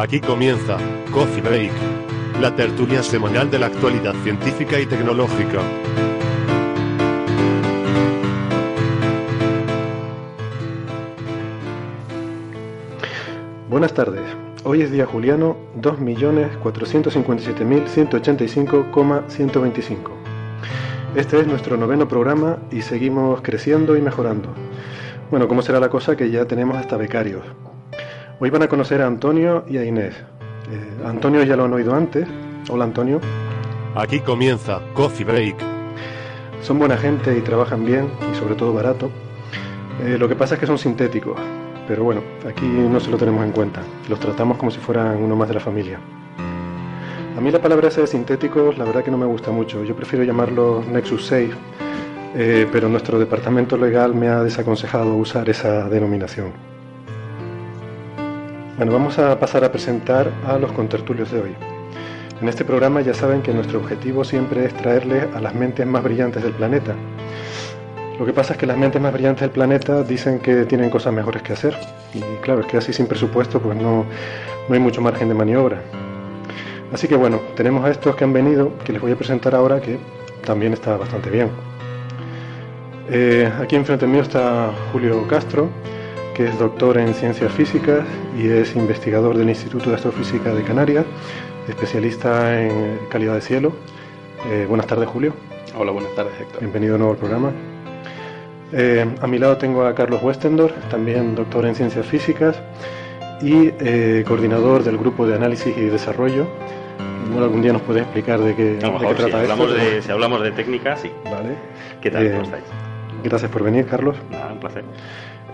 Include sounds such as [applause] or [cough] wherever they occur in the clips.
Aquí comienza Coffee Break, la tertulia semanal de la actualidad científica y tecnológica. Buenas tardes. Hoy es día juliano 2.457.185,125. Este es nuestro noveno programa y seguimos creciendo y mejorando. Bueno, ¿cómo será la cosa que ya tenemos hasta becarios? Hoy van a conocer a Antonio y a Inés. Eh, Antonio ya lo han oído antes. Hola Antonio. Aquí comienza Coffee Break. Son buena gente y trabajan bien y sobre todo barato. Eh, lo que pasa es que son sintéticos, pero bueno, aquí no se lo tenemos en cuenta. Los tratamos como si fueran uno más de la familia. A mí la palabra esa de sintéticos la verdad que no me gusta mucho. Yo prefiero llamarlo Nexus 6, eh, pero nuestro departamento legal me ha desaconsejado usar esa denominación. Bueno, vamos a pasar a presentar a los contertulios de hoy. En este programa ya saben que nuestro objetivo siempre es traerles a las mentes más brillantes del planeta. Lo que pasa es que las mentes más brillantes del planeta dicen que tienen cosas mejores que hacer. Y claro, es que así sin presupuesto pues no, no hay mucho margen de maniobra. Así que bueno, tenemos a estos que han venido, que les voy a presentar ahora, que también está bastante bien. Eh, aquí enfrente mío está Julio Castro, que es doctor en ciencias físicas y es investigador del Instituto de Astrofísica de Canarias, especialista en calidad de cielo. Eh, buenas tardes, Julio. Hola, buenas tardes, Héctor. Bienvenido de nuevo al programa. Eh, a mi lado tengo a Carlos Westendor, también doctor en ciencias físicas y eh, coordinador del grupo de análisis y desarrollo. Bueno, algún día nos puedes explicar de qué, a lo mejor, si hablamos De, si hablamos de técnica, sí. Vale. ¿Qué tal? ¿Cómo estáis? Gracias por venir, Carlos. Nada, un placer.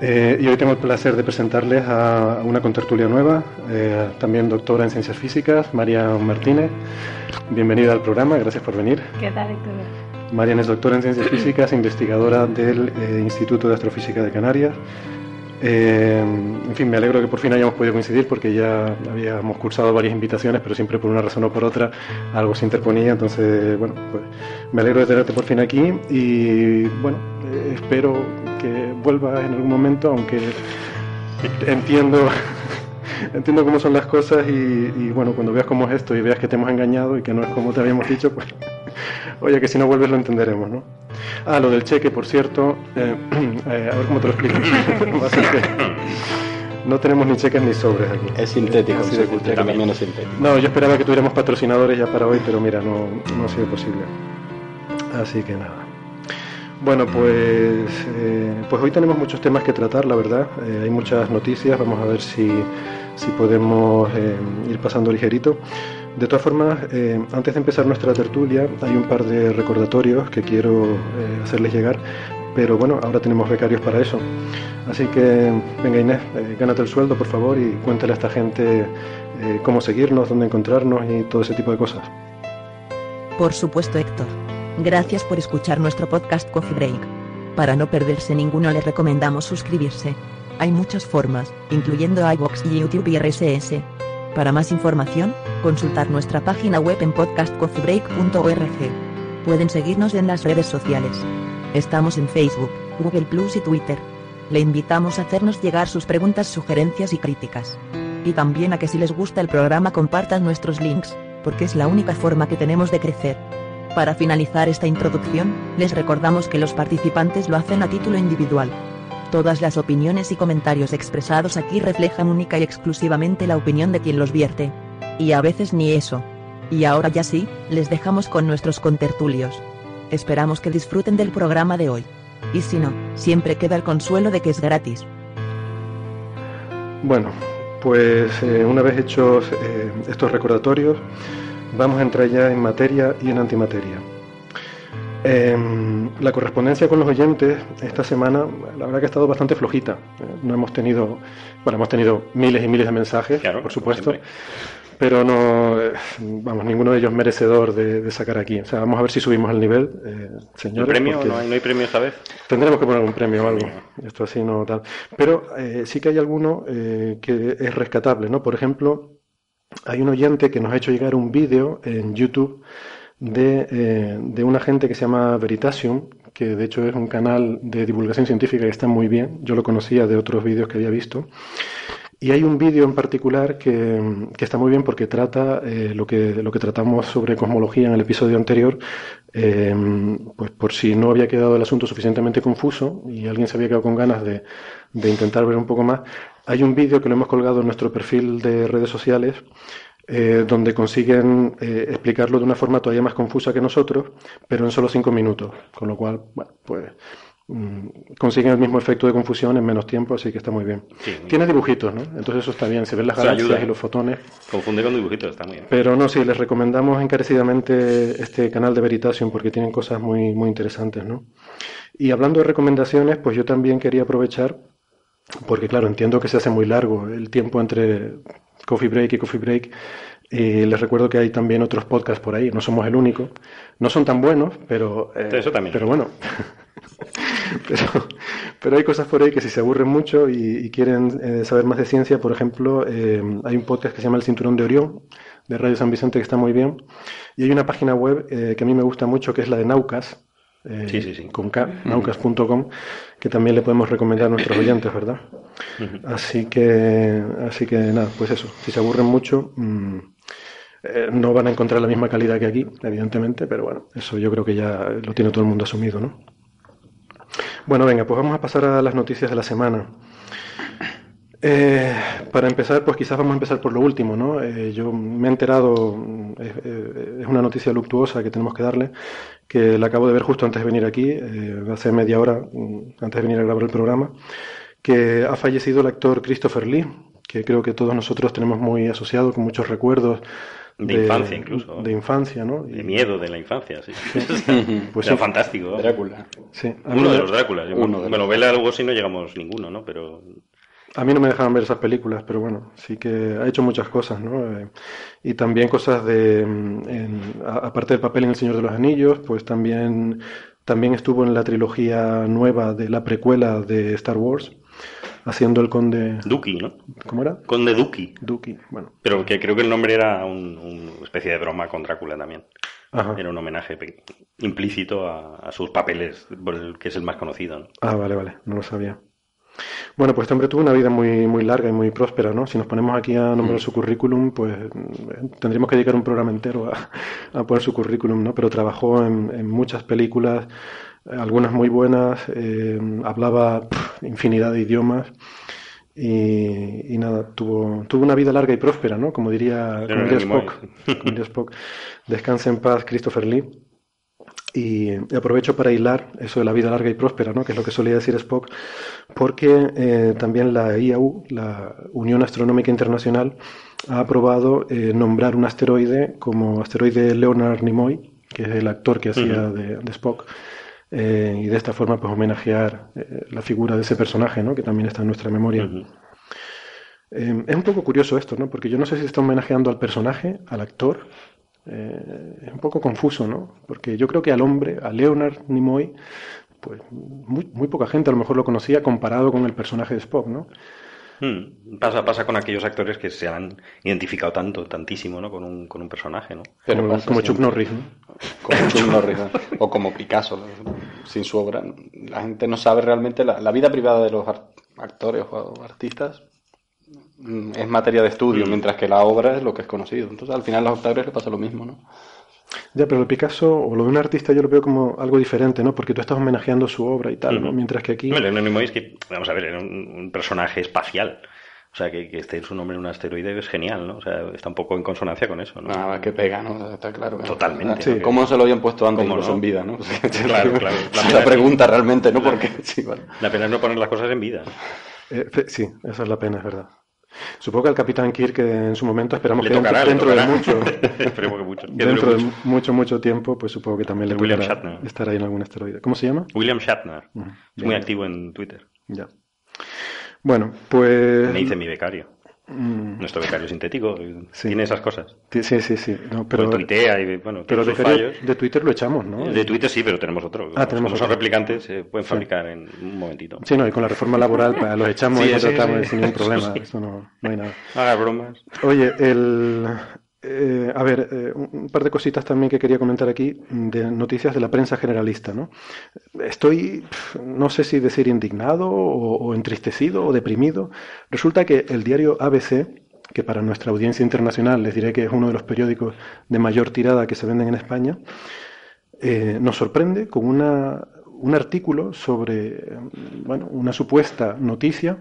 Eh, y hoy tengo el placer de presentarles a una contertulia nueva, eh, también doctora en Ciencias Físicas, María Martínez. Bienvenida al programa, gracias por venir. ¿Qué tal, Héctor? Marian es doctora en Ciencias Físicas, investigadora del eh, Instituto de Astrofísica de Canarias. en fin, me alegro que por fin hayamos podido coincidir porque ya habíamos cursado varias invitaciones, pero siempre por una razón o por otra algo se interponía. Entonces, bueno, pues me alegro de tenerte por fin aquí y bueno, espero que vuelva en algún momento, aunque entiendo [laughs] entiendo cómo son las cosas y, bueno, cuando veas cómo es esto y veas que te hemos engañado y que no es como te habíamos dicho, pues [laughs] oye, que si no vuelves lo entenderemos, ¿no? Ah, lo del cheque, por cierto, eh, [clears throat] eh, a ver cómo te lo explico. [laughs] no tenemos ni cheques ni sobres aquí. Es sintético, sí, también es sintético. No, yo esperaba que tuviéramos patrocinadores ya para hoy, pero mira, no, no ha sido posible. Así que nada. Bueno, pues, eh, pues hoy tenemos muchos temas que tratar, la verdad. Eh, hay muchas noticias, vamos a ver si, si podemos eh, ir pasando ligerito. De todas formas, antes de empezar nuestra tertulia, hay un par de recordatorios que quiero hacerles llegar, pero bueno, ahora tenemos becarios para eso. Así que, venga Inés, gánate el sueldo, por favor, y cuéntale a esta gente cómo seguirnos, dónde encontrarnos y todo ese tipo de cosas. Por supuesto, Héctor. Gracias por escuchar nuestro podcast Coffee Break. Para no perderse ninguno les recomendamos suscribirse. Hay muchas formas, incluyendo iBox y YouTube y RSS. Para más información, consultar nuestra página web en podcastcoffeebreak.org. Pueden seguirnos en las redes sociales. Estamos en Facebook, Google Plus y Twitter. Le invitamos a hacernos llegar sus preguntas, sugerencias y críticas. Y también a que si les gusta el programa compartan nuestros links, porque es la única forma que tenemos de crecer. Para finalizar esta introducción, les recordamos que los participantes lo hacen a título individual. Todas las opiniones y comentarios expresados aquí reflejan única y exclusivamente la opinión de quien los vierte. Y a veces ni eso. Y ahora ya sí, les dejamos con nuestros contertulios. Esperamos que disfruten del programa de hoy. Y si no, siempre queda el consuelo de que es gratis. Bueno, pues eh, una vez hechos eh, estos recordatorios, vamos a entrar ya en materia y en antimateria. Em, la correspondencia con los oyentes esta semana, la verdad que ha estado bastante flojita. Eh, no hemos tenido, bueno, hemos tenido miles y miles de mensajes, por supuesto, pero no, eh, vamos, ninguno de ellos merecedor de, sacar aquí. O sea, vamos a ver si subimos el nivel, eh, señores. premio? ¿No hay, premio esta vez? Tendremos que poner un premio o algo. Esto así no tal. Pero sí que hay alguno que es rescatable, ¿no? Por ejemplo, hay un oyente que nos ha hecho llegar un vídeo en YouTube de, eh, de una gente que se llama Veritasium, que de hecho es un canal de divulgación científica que está muy bien. Yo lo conocía de otros vídeos que había visto. Y hay un vídeo en particular que, que, está muy bien porque trata eh, lo, que, lo que tratamos sobre cosmología en el episodio anterior, eh, pues por si no había quedado el asunto suficientemente confuso y alguien se había quedado con ganas de, de intentar ver un poco más. Hay un vídeo que lo hemos colgado en nuestro perfil de redes sociales eh, donde consiguen eh, explicarlo de una forma todavía más confusa que nosotros, pero en solo cinco minutos, con lo cual, bueno, pues mm, consiguen el mismo efecto de confusión en menos tiempo, así que está muy bien. Tiene dibujitos, ¿no? Entonces eso está bien, se ven las galaxias y los fotones. Confunde con dibujitos, está muy bien. Pero no, sí, les recomendamos encarecidamente este canal de Veritasium porque tienen cosas muy, muy interesantes, ¿no? Y hablando de recomendaciones, pues yo también quería aprovechar, porque claro, entiendo que se hace muy largo el tiempo entre Coffee Break y Coffee Break. Y les recuerdo que hay también otros podcasts por ahí, no somos el único. No son tan buenos, pero. Eh, Eso también. Pero bueno. [laughs] pero, hay cosas por ahí que si se aburren mucho y, quieren eh, saber más de ciencia, por ejemplo, eh, hay un podcast que se llama El Cinturón de Orión, de Radio San Vicente, que está muy bien. Y hay una página web que a mí me gusta mucho, que es la de Naucas, sí, sí, sí. con naucas.com, que también le podemos recomendar a nuestros [clears throat] oyentes, ¿verdad? Así que, así que nada, pues eso, si se aburren mucho, mm, eh, no van a encontrar la misma calidad que aquí, evidentemente, pero bueno, eso yo creo que ya lo tiene todo el mundo asumido, ¿no? Bueno, venga, pues vamos a pasar a las noticias de la semana. Eh, para empezar, pues quizás vamos a empezar por lo último, ¿no? Eh, yo me he enterado, mm, es una noticia luctuosa que tenemos que darle, que la acabo de ver justo antes de venir aquí, hace media hora, mm, antes de venir a grabar el programa, que ha fallecido el actor Christopher Lee, que creo que todos nosotros tenemos muy asociado con muchos recuerdos. De, infancia incluso. De infancia, ¿no? De miedo de la infancia, sí. [laughs] pues Era fantástico. Drácula. Sí. Uno de los Dráculas. Uno de bueno, vele algo si no llegamos ninguno, ¿no? Pero... A mí no me dejaban ver esas películas, pero bueno, sí que ha hecho muchas cosas, ¿no? Eh, y también cosas de, mm, aparte del papel en El Señor de los Anillos, pues también, también estuvo en la trilogía nueva de la precuela de Star Wars, haciendo el conde... Duki, ¿no? ¿Cómo era? Conde Duki. Duki, bueno. Pero que creo que el nombre era una especie de broma con Drácula también. Era un homenaje implícito a, sus papeles, que es el más conocido. ¿no? Ah, vale, vale, no lo sabía. Bueno, pues este hombre tuvo una vida muy, muy larga y muy próspera, ¿no? Si nos ponemos aquí a nombrar su currículum, pues mm, tendríamos que dedicar un programa entero a, poner su currículum, ¿no? Pero trabajó en muchas películas, algunas muy buenas, eh, hablaba infinidad de idiomas y, nada, tuvo, tuvo una vida larga y próspera, ¿no? Como diría, como Spock, como Spock. Descansa en paz Christopher Lee. Y aprovecho para hilar eso de la vida larga y próspera, ¿no? que es lo que solía decir Spock, porque eh, también la IAU, la Unión Astronómica Internacional, ha aprobado eh, nombrar un asteroide como asteroide Leonard Nimoy, que es el actor que hacía de, de Spock, eh, y de esta forma pues homenajear la figura de ese personaje, ¿no? que también está en nuestra memoria. Eh, es un poco curioso esto, ¿no? porque yo no sé si está homenajeando al personaje, al actor. Es un poco confuso, ¿no? porque yo creo que al hombre, a Leonard Nimoy, pues muy, muy poca gente a lo mejor lo conocía comparado con el personaje de Spock, ¿no? Hmm. Pasa, pasa con aquellos actores que se han identificado tanto, tantísimo, ¿no? Con un, con un personaje, ¿no? Pero como, Chuck Norris, Como Chuck Norris, o como Picasso, sin su obra. La gente no sabe realmente la, vida privada de los actores o artistas es materia de estudio, hmm. mientras que la obra es lo que es conocido. Entonces, al final a los actores les pasa lo mismo, ¿no? Ya, pero de Picasso o lo de un artista yo lo veo como algo diferente, ¿no? Porque tú estás homenajeando su obra y tal, ¿no? Mientras que aquí... Bueno, el es que, vamos a ver, era un, personaje espacial. O sea, que, que esté su nombre en un asteroide es genial, ¿no? O sea, está un poco en consonancia con eso, ¿no? Nada, que pega, ¿no? Está claro. Totalmente. Sí, ¿Cómo no se lo habían puesto antes incluso en vida, no? [laughs] claro, claro. La, pregunta realmente, ¿no? Porque, [laughs] sí, La pena es no poner las cosas en vida. Eh, sí, esa es la pena, es verdad. Supongo que al Capitán Kirk en su momento esperamos que dentro, de mucho, Esperemos que mucho. dentro de mucho, mucho tiempo, pues supongo que también le William Shatner. estar ahí en algún asteroide. ¿Cómo se llama? William Shatner. Es muy activo en Twitter. Ya. Bueno, pues... Me dice mi becario. Mm. Nuestro becario sintético tiene esas cosas. Sí, sí, sí. No, pero, tuitea y bueno, pero de, fallos. de Twitter lo echamos, ¿no? De Twitter sí, pero tenemos otro. Ah, tenemos Como son replicantes, se pueden fabricar en un momentito. Sí, no, y con la reforma laboral pues, los echamos y los tratamos sin ningún problema. [laughs] Eso no, no hay nada. Haga bromas. Oye, el, eh, a ver, eh, un par de cositas también que quería comentar aquí de noticias de la prensa generalista. ¿no? Estoy, no sé si decir indignado o, entristecido o deprimido. Resulta que el diario ABC, que para nuestra audiencia internacional les diré que es uno de los periódicos de mayor tirada que se venden en España, eh, nos sorprende con una un artículo sobre bueno, una supuesta noticia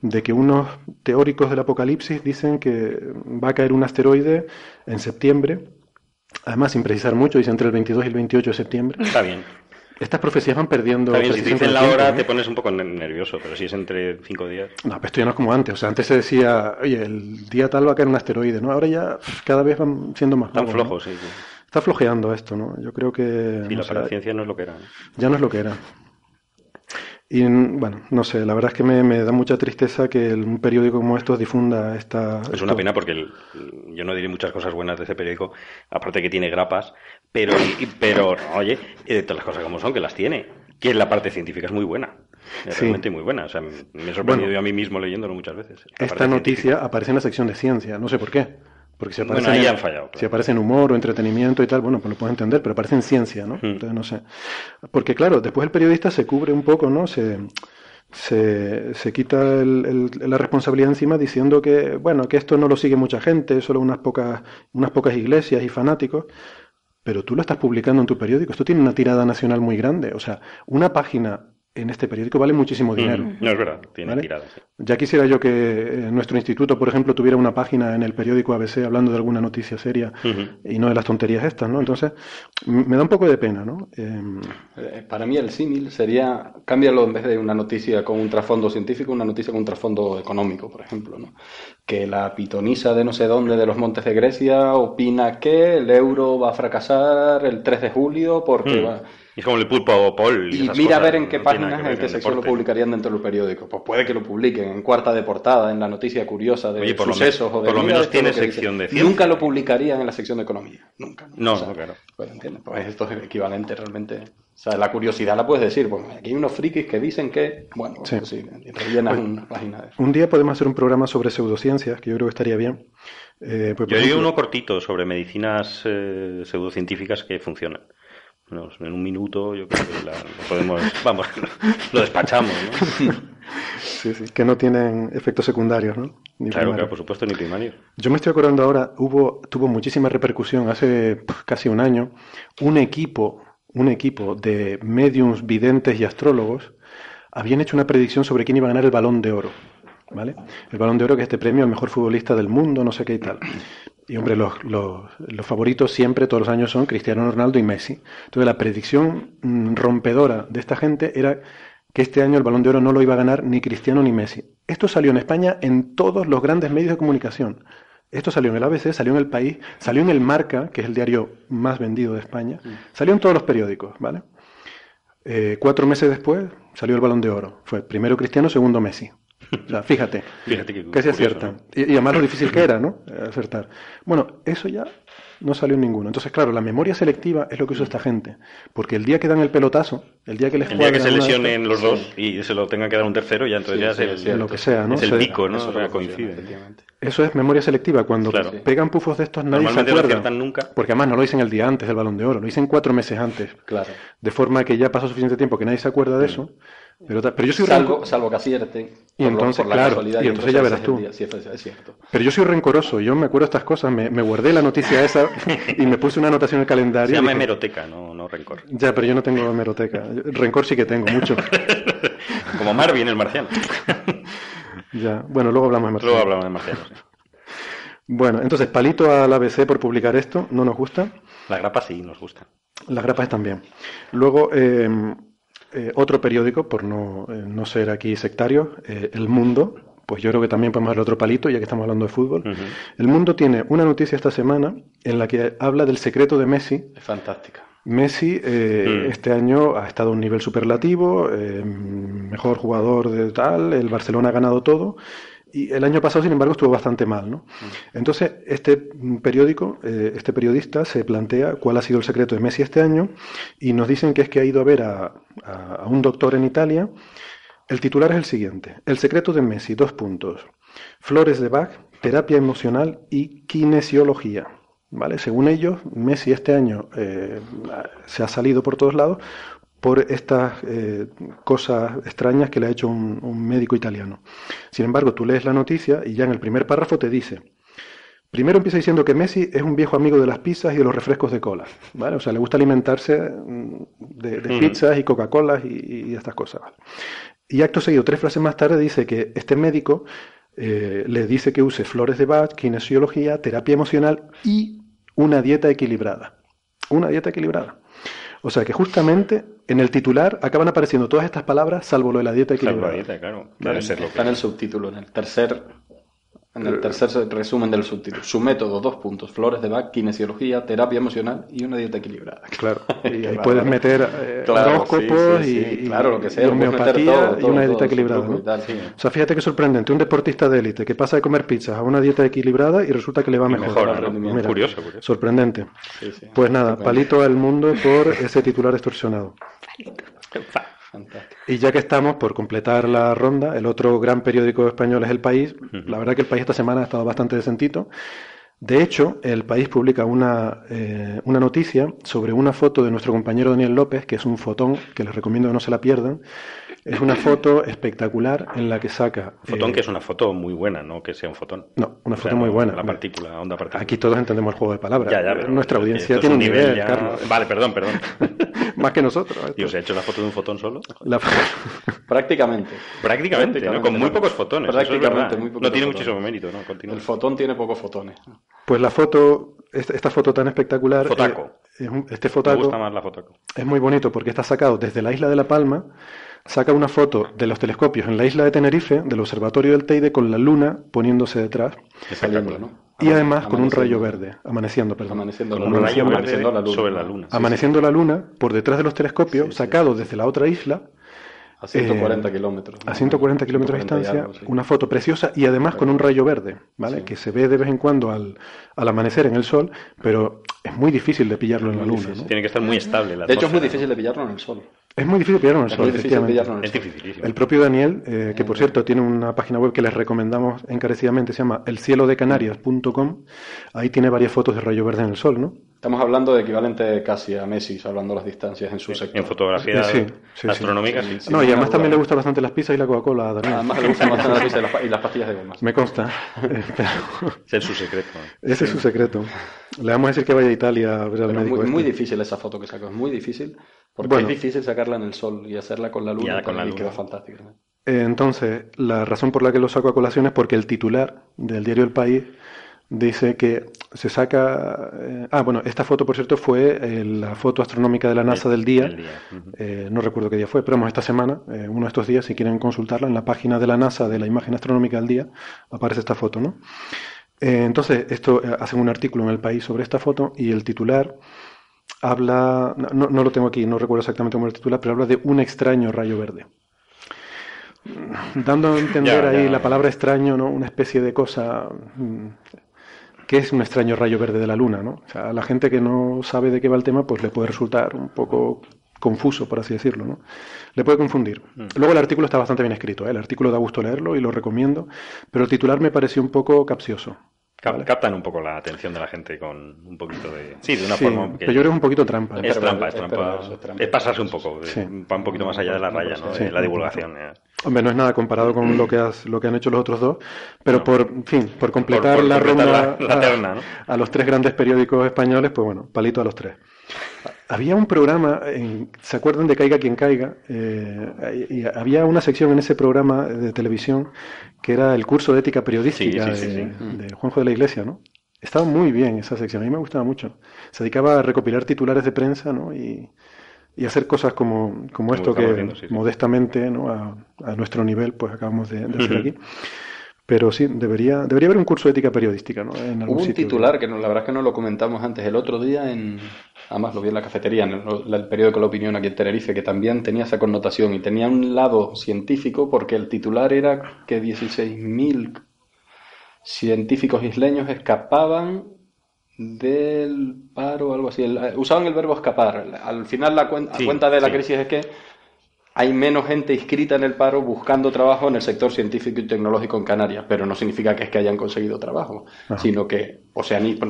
de que unos teóricos del apocalipsis dicen que va a caer un asteroide en septiembre, además sin precisar mucho, dice entre el 22 y el 28 de septiembre. Está bien. Estas profecías van perdiendo. Está bien, si te dicen la hora te pones un poco nervioso, pero si es entre cinco días. No, pero esto ya no es como antes. O sea, antes se decía, oye, el día tal va a caer un asteroide, ¿no? Ahora ya cada vez van siendo más Tan flojos, sí, sí. Está flojeando esto, ¿no? Yo creo que... Sí, la ciencia no es lo que era. Ya no es lo que era. Y bueno, no sé, la verdad es que me, da mucha tristeza que un periódico como estos difunda esta... Es una pena porque yo no diré muchas cosas buenas de ese periódico, aparte que tiene grapas, pero, pero oye, de todas las cosas como son, que las tiene. Que la parte científica es muy buena. Es realmente muy buena. O sea, me he sorprendido yo a mí mismo leyéndolo muchas veces. Esta noticia aparece en la sección de ciencia, no sé por qué. Porque si aparece, fallado, si aparece en humor o entretenimiento y tal, bueno, pues lo puedo entender, pero aparece en ciencia, ¿no? Hmm. Entonces no sé. Porque claro, después el periodista se cubre un poco, ¿no? Se, se, se quita el, la responsabilidad encima diciendo que, bueno, que esto no lo sigue mucha gente, solo unas pocas, unas pocas iglesias y fanáticos. Pero tú lo estás publicando en tu periódico. Esto tiene una tirada nacional muy grande. O sea, una página en este periódico vale muchísimo dinero. no es verdad, tiene tirada. Ya quisiera yo que eh, nuestro instituto, por ejemplo, tuviera una página en el periódico ABC hablando de alguna noticia seria y no de las tonterías estas, ¿no? Entonces, me da un poco de pena, ¿no? Em, eh, para mí el símil sería, cámbialo en vez de una noticia con un trasfondo científico, una noticia con un trasfondo económico, por ejemplo, ¿no? Que la pitonisa de no sé dónde de los montes de Grecia opina que el euro va a fracasar el 3 de julio porque mm. va es como el pulpo Paul. Y, mira a ver en qué páginas, en qué sección lo publicarían dentro del periódico. Pues puede que lo publiquen en cuarta de portada, en la noticia curiosa de sucesos o de. Por lo menos tiene sección de ciencia. Nunca lo publicarían en la sección de economía. Nunca. No, no, claro. Pues, pues esto es equivalente realmente. O sea, la curiosidad la puedes decir. Pues aquí hay unos frikis que dicen que. Bueno, sí. Pues, sí rellenas pues, una página de eso. Un día podemos hacer un programa sobre pseudociencias, que yo creo que estaría bien. Eh, pues, yo he uno cortito sobre medicinas eh, pseudocientíficas que funcionan en un minuto yo creo que la, lo podemos, [laughs] vamos, lo despachamos, ¿no? [laughs] Sí, sí, que no tienen efectos secundarios, ¿no? claro, claro, por supuesto, ni primarios. Yo me estoy acordando ahora, hubo, tuvo muchísima repercusión hace casi un año, un equipo, un equipo de mediums, videntes y astrólogos habían hecho una predicción sobre quién iba a ganar el balón de oro. ¿Vale? El balón de oro que es este premio al mejor futbolista del mundo, no sé qué y tal. Y hombre, los, los, favoritos siempre, todos los años, son Cristiano Ronaldo y Messi. Entonces la predicción mm, rompedora de esta gente era que este año el balón de oro no lo iba a ganar ni Cristiano ni Messi. Esto salió en España en todos los grandes medios de comunicación. Esto salió en el ABC, salió en El País, salió en El Marca, que es el diario más vendido de España, mm. salió en todos los periódicos, ¿vale? Eh, cuatro meses después salió el balón de oro. Fue primero Cristiano, segundo Messi [laughs] fíjate, que, se aciertan. Y, además lo difícil que [laughs] era, ¿no? Acertar. Bueno, eso ya no salió en ninguno. Entonces, claro, la memoria selectiva es lo que usa esta gente. Porque el día que dan el pelotazo, el día que les El día que se lesionen los dos y se lo tengan que dar un tercero, ya entonces ya es el, lo que sea, ¿no? Es el pico, ¿no? Eso coincide. Eso es memoria selectiva. Cuando pegan pufos de estos, nadie se acuerda. nunca. Porque además no lo dicen el día antes del balón de oro, lo dicen cuatro meses antes. Claro. De forma que ya pasó suficiente tiempo que nadie se acuerda de mm. eso. Pero, yo soy salvo, salvo que acierten. Y entonces, claro, y entonces, ya verás tú. Pero yo soy rencoroso, yo me acuerdo de estas cosas, me, guardé la noticia esa [laughs] y me puse una anotación en el calendario. Se llama hemeroteca, no, no rencor. Ya, pero yo no tengo hemeroteca. Rencor sí que tengo, mucho. [laughs] Como Marvin, el marciano. [laughs] ya, bueno, luego hablamos de marciano. Luego hablamos de marciano, Bueno, entonces, palito al ABC por publicar esto, no nos gusta. La grapa sí, nos gusta. Las grapas también. Luego, eh, eh, otro periódico, por no, eh, no, ser aquí sectario, El Mundo, pues yo creo que también podemos dar otro palito, ya que estamos hablando de fútbol. El mundo tiene una noticia esta semana en la que habla del secreto de Messi. Es fantástica. Messi eh, Mm. este año ha estado a un nivel superlativo, eh, mejor jugador de tal, el Barcelona ha ganado todo. Y el año pasado, sin embargo, estuvo bastante mal, ¿no? Entonces, este mm, periódico, eh, este periodista se plantea cuál ha sido el secreto de Messi este año y nos dicen que es que ha ido a ver a, a- a un doctor en Italia. El titular es el siguiente: El secreto de Messi, dos puntos. Flores de Bach, terapia emocional y kinesiología. ¿Vale? Según ellos, Messi este año eh, se ha salido por todos lados por estas eh, cosas extrañas que le ha hecho un, un médico italiano. Sin embargo, tú lees la noticia y ya en el primer párrafo te dice, primero empieza diciendo que Messi es un viejo amigo de las pizzas y de los refrescos de cola, ¿vale? O sea, le gusta alimentarse mm, de, de Ujú. pizzas y Coca-Colas y, y estas cosas, ¿vale? Y acto seguido, tres frases más tarde, dice que este médico eh, le dice que use flores de Bach, kinesiología, terapia emocional y una dieta equilibrada. Una dieta equilibrada. O sea que justamente en el titular acaban apareciendo todas estas palabras, salvo lo de la dieta equilibrada. la dieta, claro. Debe ser lo Está en que... el subtítulo, en el tercer, en el tercer resumen del subtítulo. Su método, dos puntos. Flores de Bach, kinesiología, terapia emocional y una dieta equilibrada. Claro, [laughs] y ahí puedes meter eh, Claro, horóscopos sí, sí, sí, y, y- claro, lo que sea, y lo puedes meter homeopatía todo, y una dieta equilibrada. ¿no? y tal, sí. O sea, fíjate que sorprendente, un deportista de élite que pasa de comer pizzas a una dieta equilibrada y resulta que le va Y mejor. mejora, el ¿no? Mira, Curioso, curioso. Sorprendente. Sí, sí. Pues nada, palito al mundo por ese titular extorsionado. [laughs] Fantástico. Y ya que estamos por completar la ronda, el otro gran periódico español es El País. La verdad que El País esta semana ha estado bastante decentito. De hecho, El País publica una, eh, una noticia sobre una foto de nuestro compañero Daniel López, que es un fotón que les recomiendo que no se la pierdan. Es una foto espectacular en la que saca... Fotón eh, que es una foto muy buena, no que sea un fotón. No, una O foto sea, muy buena. La partícula, onda partícula. Aquí todos entendemos el juego de palabras. Ya, ya, pero Nuestra es audiencia tiene es un nivel, ya- Carlos. Vale, perdón, perdón. [laughs] Más que nosotros. Y os he hecho la foto de un fotón solo. La- Prácticamente. Prácticamente, ¿no? Con muy pocos fotones. es Prácticamente, verdad. muy pocos No tiene fotones. muchísimo mérito, ¿no? Continúa. El fotón tiene pocos fotones. Pues la foto, esta, esta foto tan espectacular... Fotaco. eh, es este Me fotaco gusta más la fotaco. es muy bonito porque está sacado desde la isla de La Palma, saca una foto de los telescopios en la isla de Tenerife, del observatorio del Teide, con la luna poniéndose detrás. Saliendo, ¿no? Y además con un rayo verde, amaneciendo, perdón. Amaneciendo Con la un luna. rayo verde amaneciendo la luna. sobre la luna. Amaneciendo la luna por detrás de los telescopios, Sí, sí. sacado desde la otra isla, A 140 Eh, kilómetros. a 140 kilómetros de 140 y distancia, algo, sí. una foto preciosa y además con un rayo verde, ¿vale? Sí. Que se ve de vez en cuando al, al amanecer en el sol, pero es muy difícil de pillarlo en la luna. ¿no? Tiene que estar muy estable la De hecho, es muy difícil de pillarlo en el sol. Es muy difícil pillarlo en el Es sol, muy difícil efectivamente. pillarlo en ¿no? el Es dificilísimo. El propio Daniel, eh, que por cierto tiene una página web que les recomendamos encarecidamente, se llama elcielodecanarias.com. Ahí tiene varias fotos de rayo verde en el sol, ¿no? Estamos hablando de equivalente casi a Messi, salvando las distancias en su sector. En fotografía Sí, sí, astronómica, Sí, sí. sí. no, y además duda. también le gustan bastante las pizzas y la Coca-Cola a Daniel. Además le gustan [laughs] bastante las pizzas y las, pa- y las pastillas de gomas. Me consta. [laughs] Eh, Ese es su secreto. ese es su secreto. Le vamos a decir que vaya a Italia a ver al Pero es médico. muy, muy este. difícil esa foto que sacó, es muy difícil. Porque Bueno. es difícil sacarla en el sol y hacerla con la luna. Ya, con la y luna. queda. Eh, entonces, la razón por la que lo saco a colación es porque el titular del diario El País dice que se saca... eh, ah, bueno, esta foto, por cierto, fue eh, la foto astronómica de la NASA del día. Eh, no recuerdo qué día fue, pero vamos, esta semana, uno de estos días, si quieren consultarla, en la página de la NASA de la imagen astronómica del día, aparece esta foto, ¿no? Entonces, esto hacen un artículo en el país sobre esta foto y el titular habla, no, no- lo tengo aquí, no recuerdo exactamente cómo es el titular, pero habla de un extraño rayo verde. Dando a entender Ya, ahí ya. la palabra extraño, ¿no? Una especie de cosa. mm, ¿Qué es un extraño rayo verde de la luna, no? O sea, a la gente que no sabe de qué va el tema, pues le puede resultar un poco confuso, por así decirlo, ¿no? Le puede confundir. Mm. Luego el artículo está bastante bien escrito, ¿eh? el artículo da gusto leerlo y lo recomiendo, pero el titular me pareció un poco capcioso. Cap- Captan un poco la atención de la gente con un poquito de... Sí, de una Sí, forma... que- pero yo creo que es un poquito trampa. Es Es trampa, es trampa. es trampa. Pasarse un poco, Sí. va un poquito más allá de la raya, ¿no? Sí. De la divulgación. eh. Hombre, no es nada comparado con lo que, has- lo que han hecho los otros dos, pero No. por, en fin, por completar por la completar ronda la- la terna, ¿no? a, los tres grandes periódicos españoles, pues bueno, palito a los tres. Había un programa, en- ¿se acuerdan de Caiga quien caiga? Eh, y había una sección en ese programa de televisión que era el curso de ética periodística Sí, sí, sí, de, sí. de Juanjo de la Iglesia, ¿no? Estaba muy bien esa sección, a mí me gustaba mucho. Se dedicaba a recopilar titulares de prensa, ¿no? Y, y hacer cosas como, como esto que haciendo, sí, sí. modestamente, ¿no? a, a nuestro nivel, pues acabamos de, de hacer aquí. Pero sí, debería, debería haber un curso de ética periodística, ¿no? En Hubo un titular, que no, la verdad es que no lo comentamos antes, el otro día, en, además lo vi en la cafetería, en el, el periódico La Opinión aquí en Tenerife, que también tenía esa connotación y tenía un lado científico porque el titular era que 16.000 científicos isleños escapaban del paro o algo así. usaban el verbo escapar. Al final la, cuenta de la crisis es que hay menos gente inscrita en el paro buscando trabajo en el sector científico y tecnológico en Canarias, pero no significa que es que hayan conseguido trabajo, sino que o se han ido,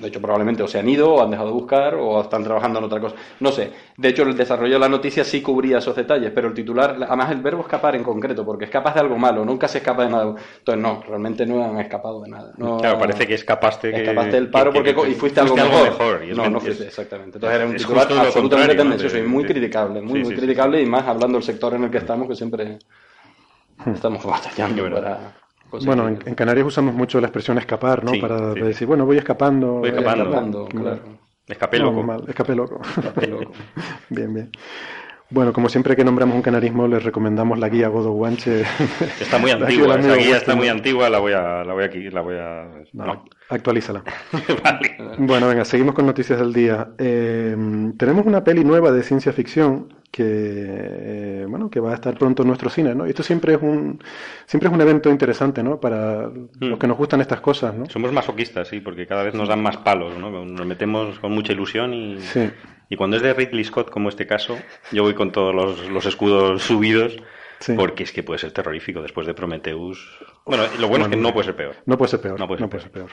de hecho probablemente o se han ido o han dejado de buscar o están trabajando en otra cosa. No sé, de hecho el desarrollo de la noticia sí cubría esos detalles, pero el titular, además el verbo escapar en concreto, porque escapas de algo malo, nunca se escapa de nada. Entonces no, realmente no han escapado de nada. claro, parece que escapaste, escapaste del paro porque, y fuiste, algo mejor. no, no fuiste, exactamente. Entonces era un titular absolutamente tendencioso y muy criticable, muy, muy criticable y más hablando del sector en el que estamos que siempre hmm. estamos batallando para bueno, en, Canarias usamos mucho la expresión escapar, ¿no? Para decir, bueno, voy escapando. Voy escapando, claro. Escapé loco. escapé loco. [laughs] bien, bien. Bueno, como siempre que nombramos un canarismo, les recomendamos la guía Godo Guanche. [laughs] Está muy antigua, esa guía está muy antigua, la voy a, la voy aquí, la voy a. No, actualízala. [laughs] vale. Bueno, venga, seguimos con noticias del día. Eh, tenemos una peli nueva de ciencia ficción que eh, bueno que va a estar pronto en nuestro cine no y esto siempre es un siempre es un evento interesante no para los que nos gustan estas cosas no somos masoquistas sí porque cada vez nos dan más palos no nos metemos con mucha ilusión y y cuando es de Ridley Scott como este caso yo voy con todos los, escudos subidos porque es que puede ser terrorífico después de Prometheus. Bueno lo bueno es que no puede ser peor. no puede ser peor no puede ser, peor.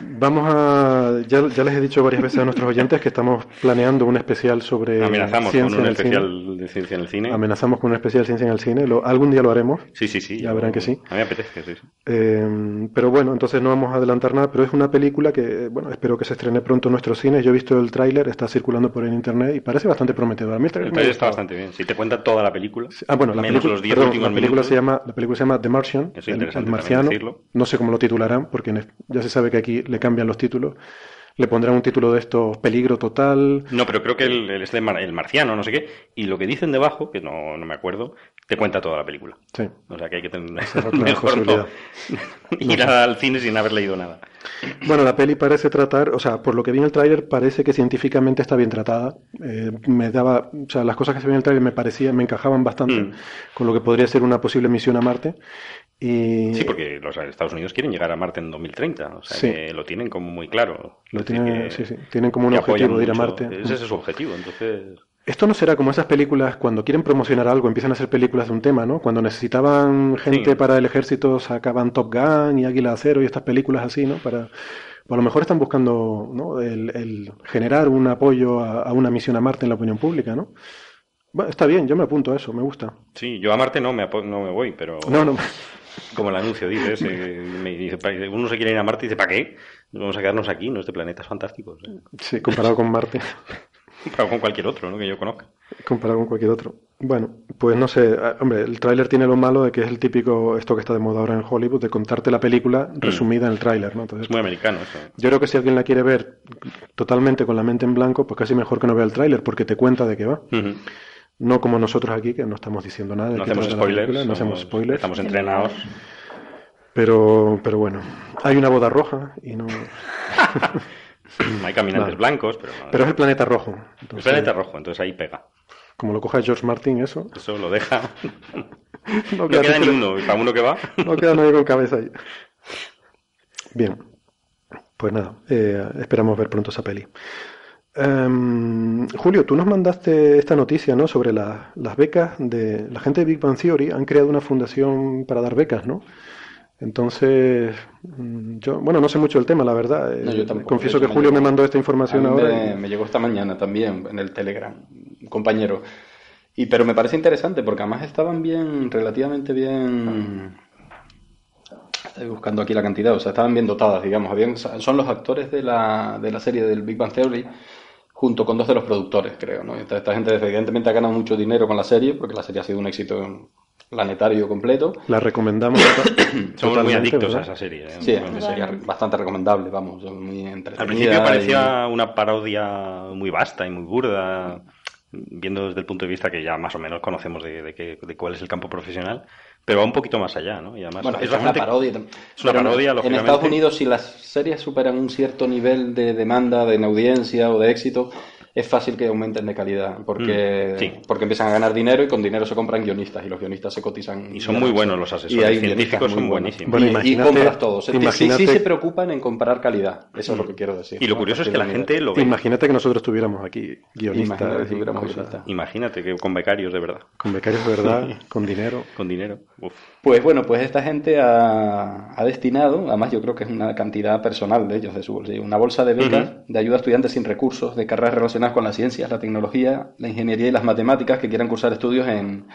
Vamos a. Ya, les he dicho varias veces a nuestros oyentes que estamos planeando un especial sobre. Amenazamos con un especial de ciencia en el cine. Amenazamos con un especial de ciencia en el cine. Lo, algún día lo haremos. Sí, sí, sí. Ya verán que sí. A mí me apetece, sí. Eh, pero bueno, entonces no vamos a adelantar nada. Pero es una película que, bueno, espero que se estrene pronto en nuestros cines. Yo he visto el tráiler, está circulando por el internet y parece bastante prometedor. A mí el tráiler está bastante bien. Si te cuenta toda la película. Ah, bueno, la película, los 10 últimos la película se llama La película se llama The Martian. el, marciano. No sé cómo lo titularán porque ya se sabe que aquí le cambian los títulos le pondrán un título de esto, peligro total. No, pero creo que el, el, el, marciano, no sé qué, y lo que dicen debajo, que no, no me acuerdo, te cuenta toda la película. Sí. O sea que hay que tener [laughs] mejor no, [laughs] ir al cine sin haber leído nada. Bueno, la peli parece tratar, o sea, por lo que vi en el tráiler, parece que científicamente está bien tratada. Eh, me daba, o sea, las cosas que se ven en el tráiler me parecían, me encajaban bastante mm. con lo que podría ser una posible misión a Marte. Sí, porque los Estados Unidos quieren llegar a Marte en 2030, o sea que lo tienen como muy claro. Lo tienen, sí, sí. tienen como un objetivo de ir a Marte. Ese es su objetivo, entonces... Esto no será como esas películas cuando quieren promocionar algo, empiezan a hacer películas de un tema, ¿no? Cuando necesitaban gente para el ejército sacaban Top Gun y Águila Acero y estas películas así, ¿no? Para, a lo mejor están buscando ¿no? el, generar un apoyo a, una misión a Marte en la opinión pública, ¿no? Bueno, está bien, yo me apunto a eso, me gusta. Sí, yo a Marte no me, no me voy, pero... No, no. Como el anuncio dice, uno se quiere ir a Marte y dice, ¿para qué? Vamos a quedarnos aquí, ¿no? Este planeta es fantástico. Sí, comparado con Marte. [laughs] comparado con cualquier otro, ¿no? Que yo conozca. Comparado con cualquier otro. Bueno, pues no sé, ah, hombre, el tráiler tiene lo malo de que es el típico, esto que está de moda ahora en Hollywood, de contarte la película mm. resumida en el tráiler, ¿no? Entonces, es muy americano eso. Yo creo que si alguien la quiere ver totalmente con la mente en blanco, pues casi mejor que no vea el tráiler, porque te cuenta de qué va. No como nosotros aquí, que no estamos diciendo nada. No hacemos spoilers. no hacemos spoilers. Estamos entrenados. Pero, pero bueno, hay una boda roja y no... [laughs] hay caminantes blancos, pero... Pero es el planeta rojo. el planeta rojo, entonces ahí pega. Como lo coja George Martin, eso... Eso lo deja... [laughs] no queda, ni uno, para uno que va... [laughs] no queda nadie con cabeza ahí. Bien, pues nada, eh, esperamos ver pronto esa peli. Em, Julio, tú nos mandaste esta noticia ¿no? sobre las becas de la gente de Big Bang Theory. Han creado una fundación para dar becas, ¿no? Entonces, mm, yo, bueno, no sé mucho del tema, la verdad. Eh, confieso que Julio me mandó esta información ahora. Me, llegó esta mañana también en el Telegram, un compañero. Y, pero me parece interesante porque además estaban bien, relativamente bien. Estoy buscando aquí la cantidad, o sea, estaban bien dotadas, digamos. Habían, son los actores de la, de la serie del Big Bang Theory junto con dos de los productores, creo. ¿no? Esta, gente evidentemente ha ganado mucho dinero con la serie, porque la serie ha sido un éxito planetario completo. La recomendamos. [coughs] Somos muy adictos a esa serie. ¿eh? Sí, es una serie bastante recomendable, vamos, muy entretenida. Al principio parecía una parodia muy vasta y muy burda, viendo desde el punto de vista que ya más o menos conocemos de, de, cuál es el campo profesional, Pero va un poquito más allá, ¿no? Y además Bueno, es una parodia. es una parodia, En. Estados Unidos, si las series superan un cierto nivel de demanda, de audiencia o de éxito, es fácil que aumenten de calidad, porque, Mm, sí. porque empiezan a ganar dinero y con dinero se compran guionistas y los guionistas se cotizan. Y son muy buenos los asesores Y hay científicos, guionistas son buenísimos. Bueno, y, y compras todo. Sí- sí, se preocupan en comprar calidad. Eso es lo que quiero decir. Y lo ¿no? curioso es que la gente lo ve. Imagínate que nosotros tuviéramos aquí Imagínate guionistas tuviéramos. Imagínate que con becarios de verdad, con becarios de verdad, [laughs] con dinero. con dinero. Uf. Pues bueno, pues esta gente ha, ha destinado, además yo creo que es una cantidad personal de ellos, de su bolsillo, una bolsa de becas de ayuda a estudiantes sin recursos de carreras relacionadas con las ciencias, la tecnología, la ingeniería y las matemáticas que quieran cursar estudios en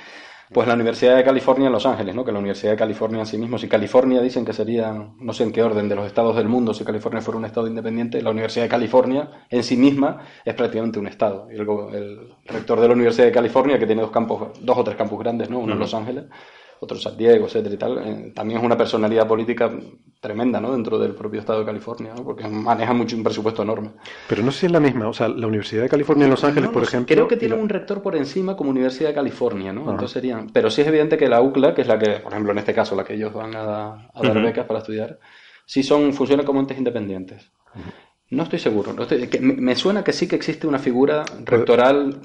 pues la Universidad de California en Los Ángeles, ¿no? Que la Universidad de California en sí mismo, si California dicen que sería, no sé en qué orden de los estados del mundo, si California fuera un estado independiente, la Universidad de California en sí misma es prácticamente un estado. Y el, el rector de la Universidad de California, que tiene dos campos, dos o tres campus grandes, ¿no? Uno en Los Ángeles, otro en San Diego, etcétera y tal, eh, también es una personalidad política tremenda, ¿no? Dentro del propio estado de California, ¿no? Porque maneja mucho un presupuesto enorme. Pero no sé si es la misma. O sea, la Universidad de California en Los Ángeles, No, por no ejemplo. Creo que tiene la- un rector por encima como Universidad de California, ¿no? Entonces serían. Pero sí es evidente que la UCLA, que es la que, por ejemplo, en este caso, la que ellos van a, a dar becas para estudiar, sí son, funcionan como entes independientes. No estoy seguro. no estoy- que me, me suena que sí que existe una figura rectoral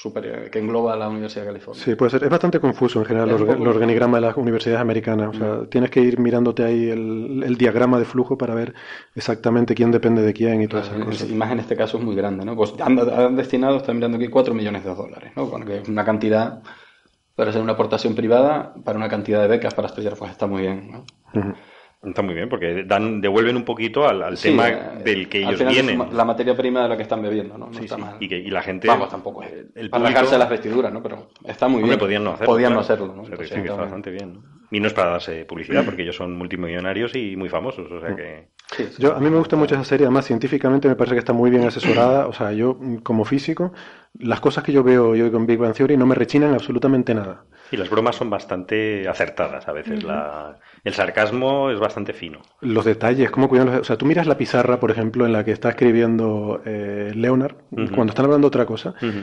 superior, que engloba a la Universidad de California. Sí, puede ser. Es bastante confuso en general Es el, poco- organigrama de las universidades americanas. O sea, tienes que ir mirándote ahí el, el diagrama de flujo para ver exactamente quién depende de quién y todas esas Claro, cosas. y más en este caso es muy grande, ¿no? Pues han, han destinado, están mirando aquí, 4 millones de dólares, ¿no? Bueno, que es una cantidad para ser una aportación privada, para una cantidad de becas para estudiar, pues está muy bien, ¿no? Está muy bien, porque dan, devuelven un poquito al, al Sí, tema eh, del que ellos vienen. la materia prima de la que están bebiendo, ¿no? No Sí, está sí. mal. Y, que, y la gente. Vamos, tampoco es el para público- las vestiduras, ¿no? Pero está muy Hombre, bien. podían no hacerlo. Podían no hacerlo, ¿no? O sea, que Entonces, sí, que está está bastante bien. ¿no? Y no es para darse publicidad, porque ellos son multimillonarios y muy famosos. O sea que. Sí, sí. Yo, a mí me gusta mucho esa serie, además científicamente me parece que está muy bien asesorada. O sea, yo mm, como físico, las cosas que yo veo y oigo en Big Bang Theory no me rechinan absolutamente nada. Y las bromas son bastante acertadas a veces. la... El sarcasmo es bastante fino. Los detalles, cómo cuidan los... O sea, tú miras la pizarra, por ejemplo, en la que está escribiendo eh, Leonard, Ujú. cuando están hablando de otra cosa, Ujú,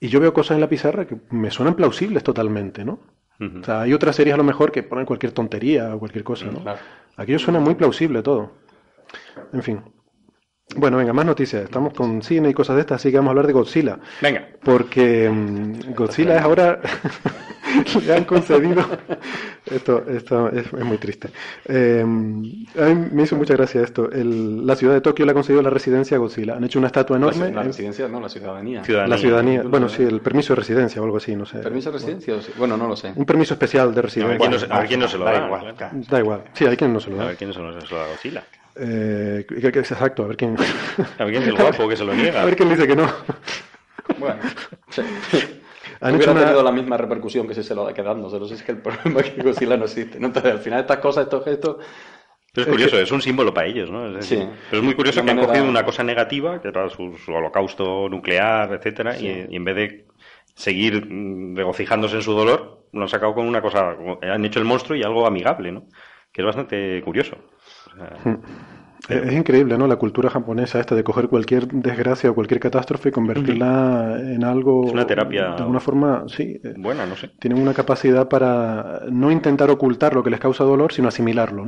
y yo veo cosas en la pizarra que me suenan plausibles totalmente, ¿no? O sea, hay otras series a lo mejor que ponen cualquier tontería o cualquier cosa, ¿no? Claro. Aquello suena muy plausible todo. En fin. Bueno, venga, más noticias. Estamos con cine y cosas de estas, así que vamos a hablar de Godzilla. Venga. Porque mm, Godzilla es ahora. [laughs] le han concedido. [laughs] Esto, esto es, es muy triste. Eh, a mí me hizo mucha gracia esto. El- la ciudad de Tokio le ha concedido la residencia a Godzilla. Han hecho una estatua enorme. la en- residencia, no, la ciudadanía. Ciudadanía. la ciudadanía. Bueno, sí, el permiso de residencia o algo así, no sé. ¿Permiso de residencia? o sí? Bueno, no lo sé. Un permiso especial de A ver residencia. quién no se, a ver quién no se lo Da da. igual. Da igual. Sí, hay quien no se lo A da. ver quién lo, se lo da a Godzilla. Eh, que- que- exacto, a ver quién. A ver quién es el guapo que se lo niega. A ver quién dice que no. Bueno, sí. Han Hubiera hecho una- tenido la misma repercusión que si se lo da quedándose. No sé si es que el problema es que Godzilla no existe. ¿no? Entonces, al final, estas cosas, estos gestos. Pero es curioso, es un símbolo para ellos, ¿no? Es Sí. Pero es muy curioso que han cogido una cosa negativa, que era su, su holocausto nuclear, etcétera, y, y en vez de seguir mm, regocijándose en su dolor, lo han sacado con una cosa, han hecho el monstruo y algo amigable, ¿no? Que es bastante curioso. Sea, Es, es increíble, ¿no? La cultura japonesa esta de coger cualquier desgracia o cualquier catástrofe y convertirla en algo... Es una terapia- De alguna forma, sí. eh, buena, no sé. Tienen una capacidad para no intentar ocultar lo que les causa dolor, sino asimilarlo.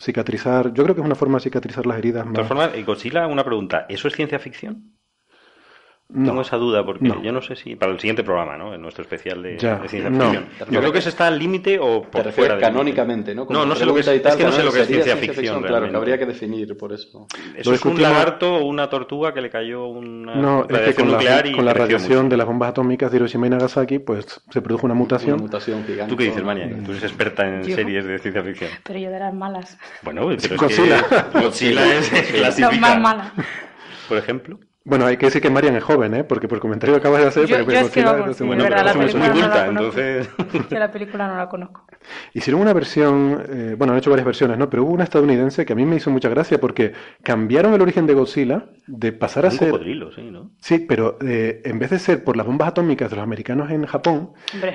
Cicatrizar. Yo creo que es una forma de cicatrizar las heridas De más... todas formas, eh, Godzilla, una pregunta. ¿Eso es ciencia ficción? No. Tengo esa duda porque No. yo no sé si para el siguiente programa, ¿no? En nuestro especial de, de ciencia no. ficción. Yo creo que se está al límite o Te por refieres fuera canónicamente, ¿no? Como No, no sé lo que es, y es que no tal, sé lo que es ¿sería ciencia ficción. Claro, que habría que definir por eso. Eso Lo es un lagarto o una tortuga que le cayó una No, es que radiación con la, nuclear y con la radiación mucho. de las bombas atómicas de Hiroshima y Nagasaki, pues se produjo una mutación. Una mutación gigante. ¿Tú qué dices, Mania? Tú eres experta en Yo. series de ciencia ficción. Pero yo de las malas. Bueno, pero es Godzilla. que Godzilla es [laughs] clasifica. más malas. Por ejemplo. Bueno, hay que decir que Marian es joven, ¿eh? Porque por el comentario que acabas de hacer... Yo- pero yo es que mucho- de verdad, la es muy película no la entonces... Yo la película no la conozco. [laughs] Hicieron una versión, eh, bueno, han hecho varias versiones, ¿no? Pero hubo una estadounidense que a mí me hizo mucha gracia porque cambiaron el origen de Godzilla de pasar a Un ser... cocodrilo, sí, ¿no? Sí, pero eh, en vez de ser por las bombas atómicas de los americanos en Japón, Hombre,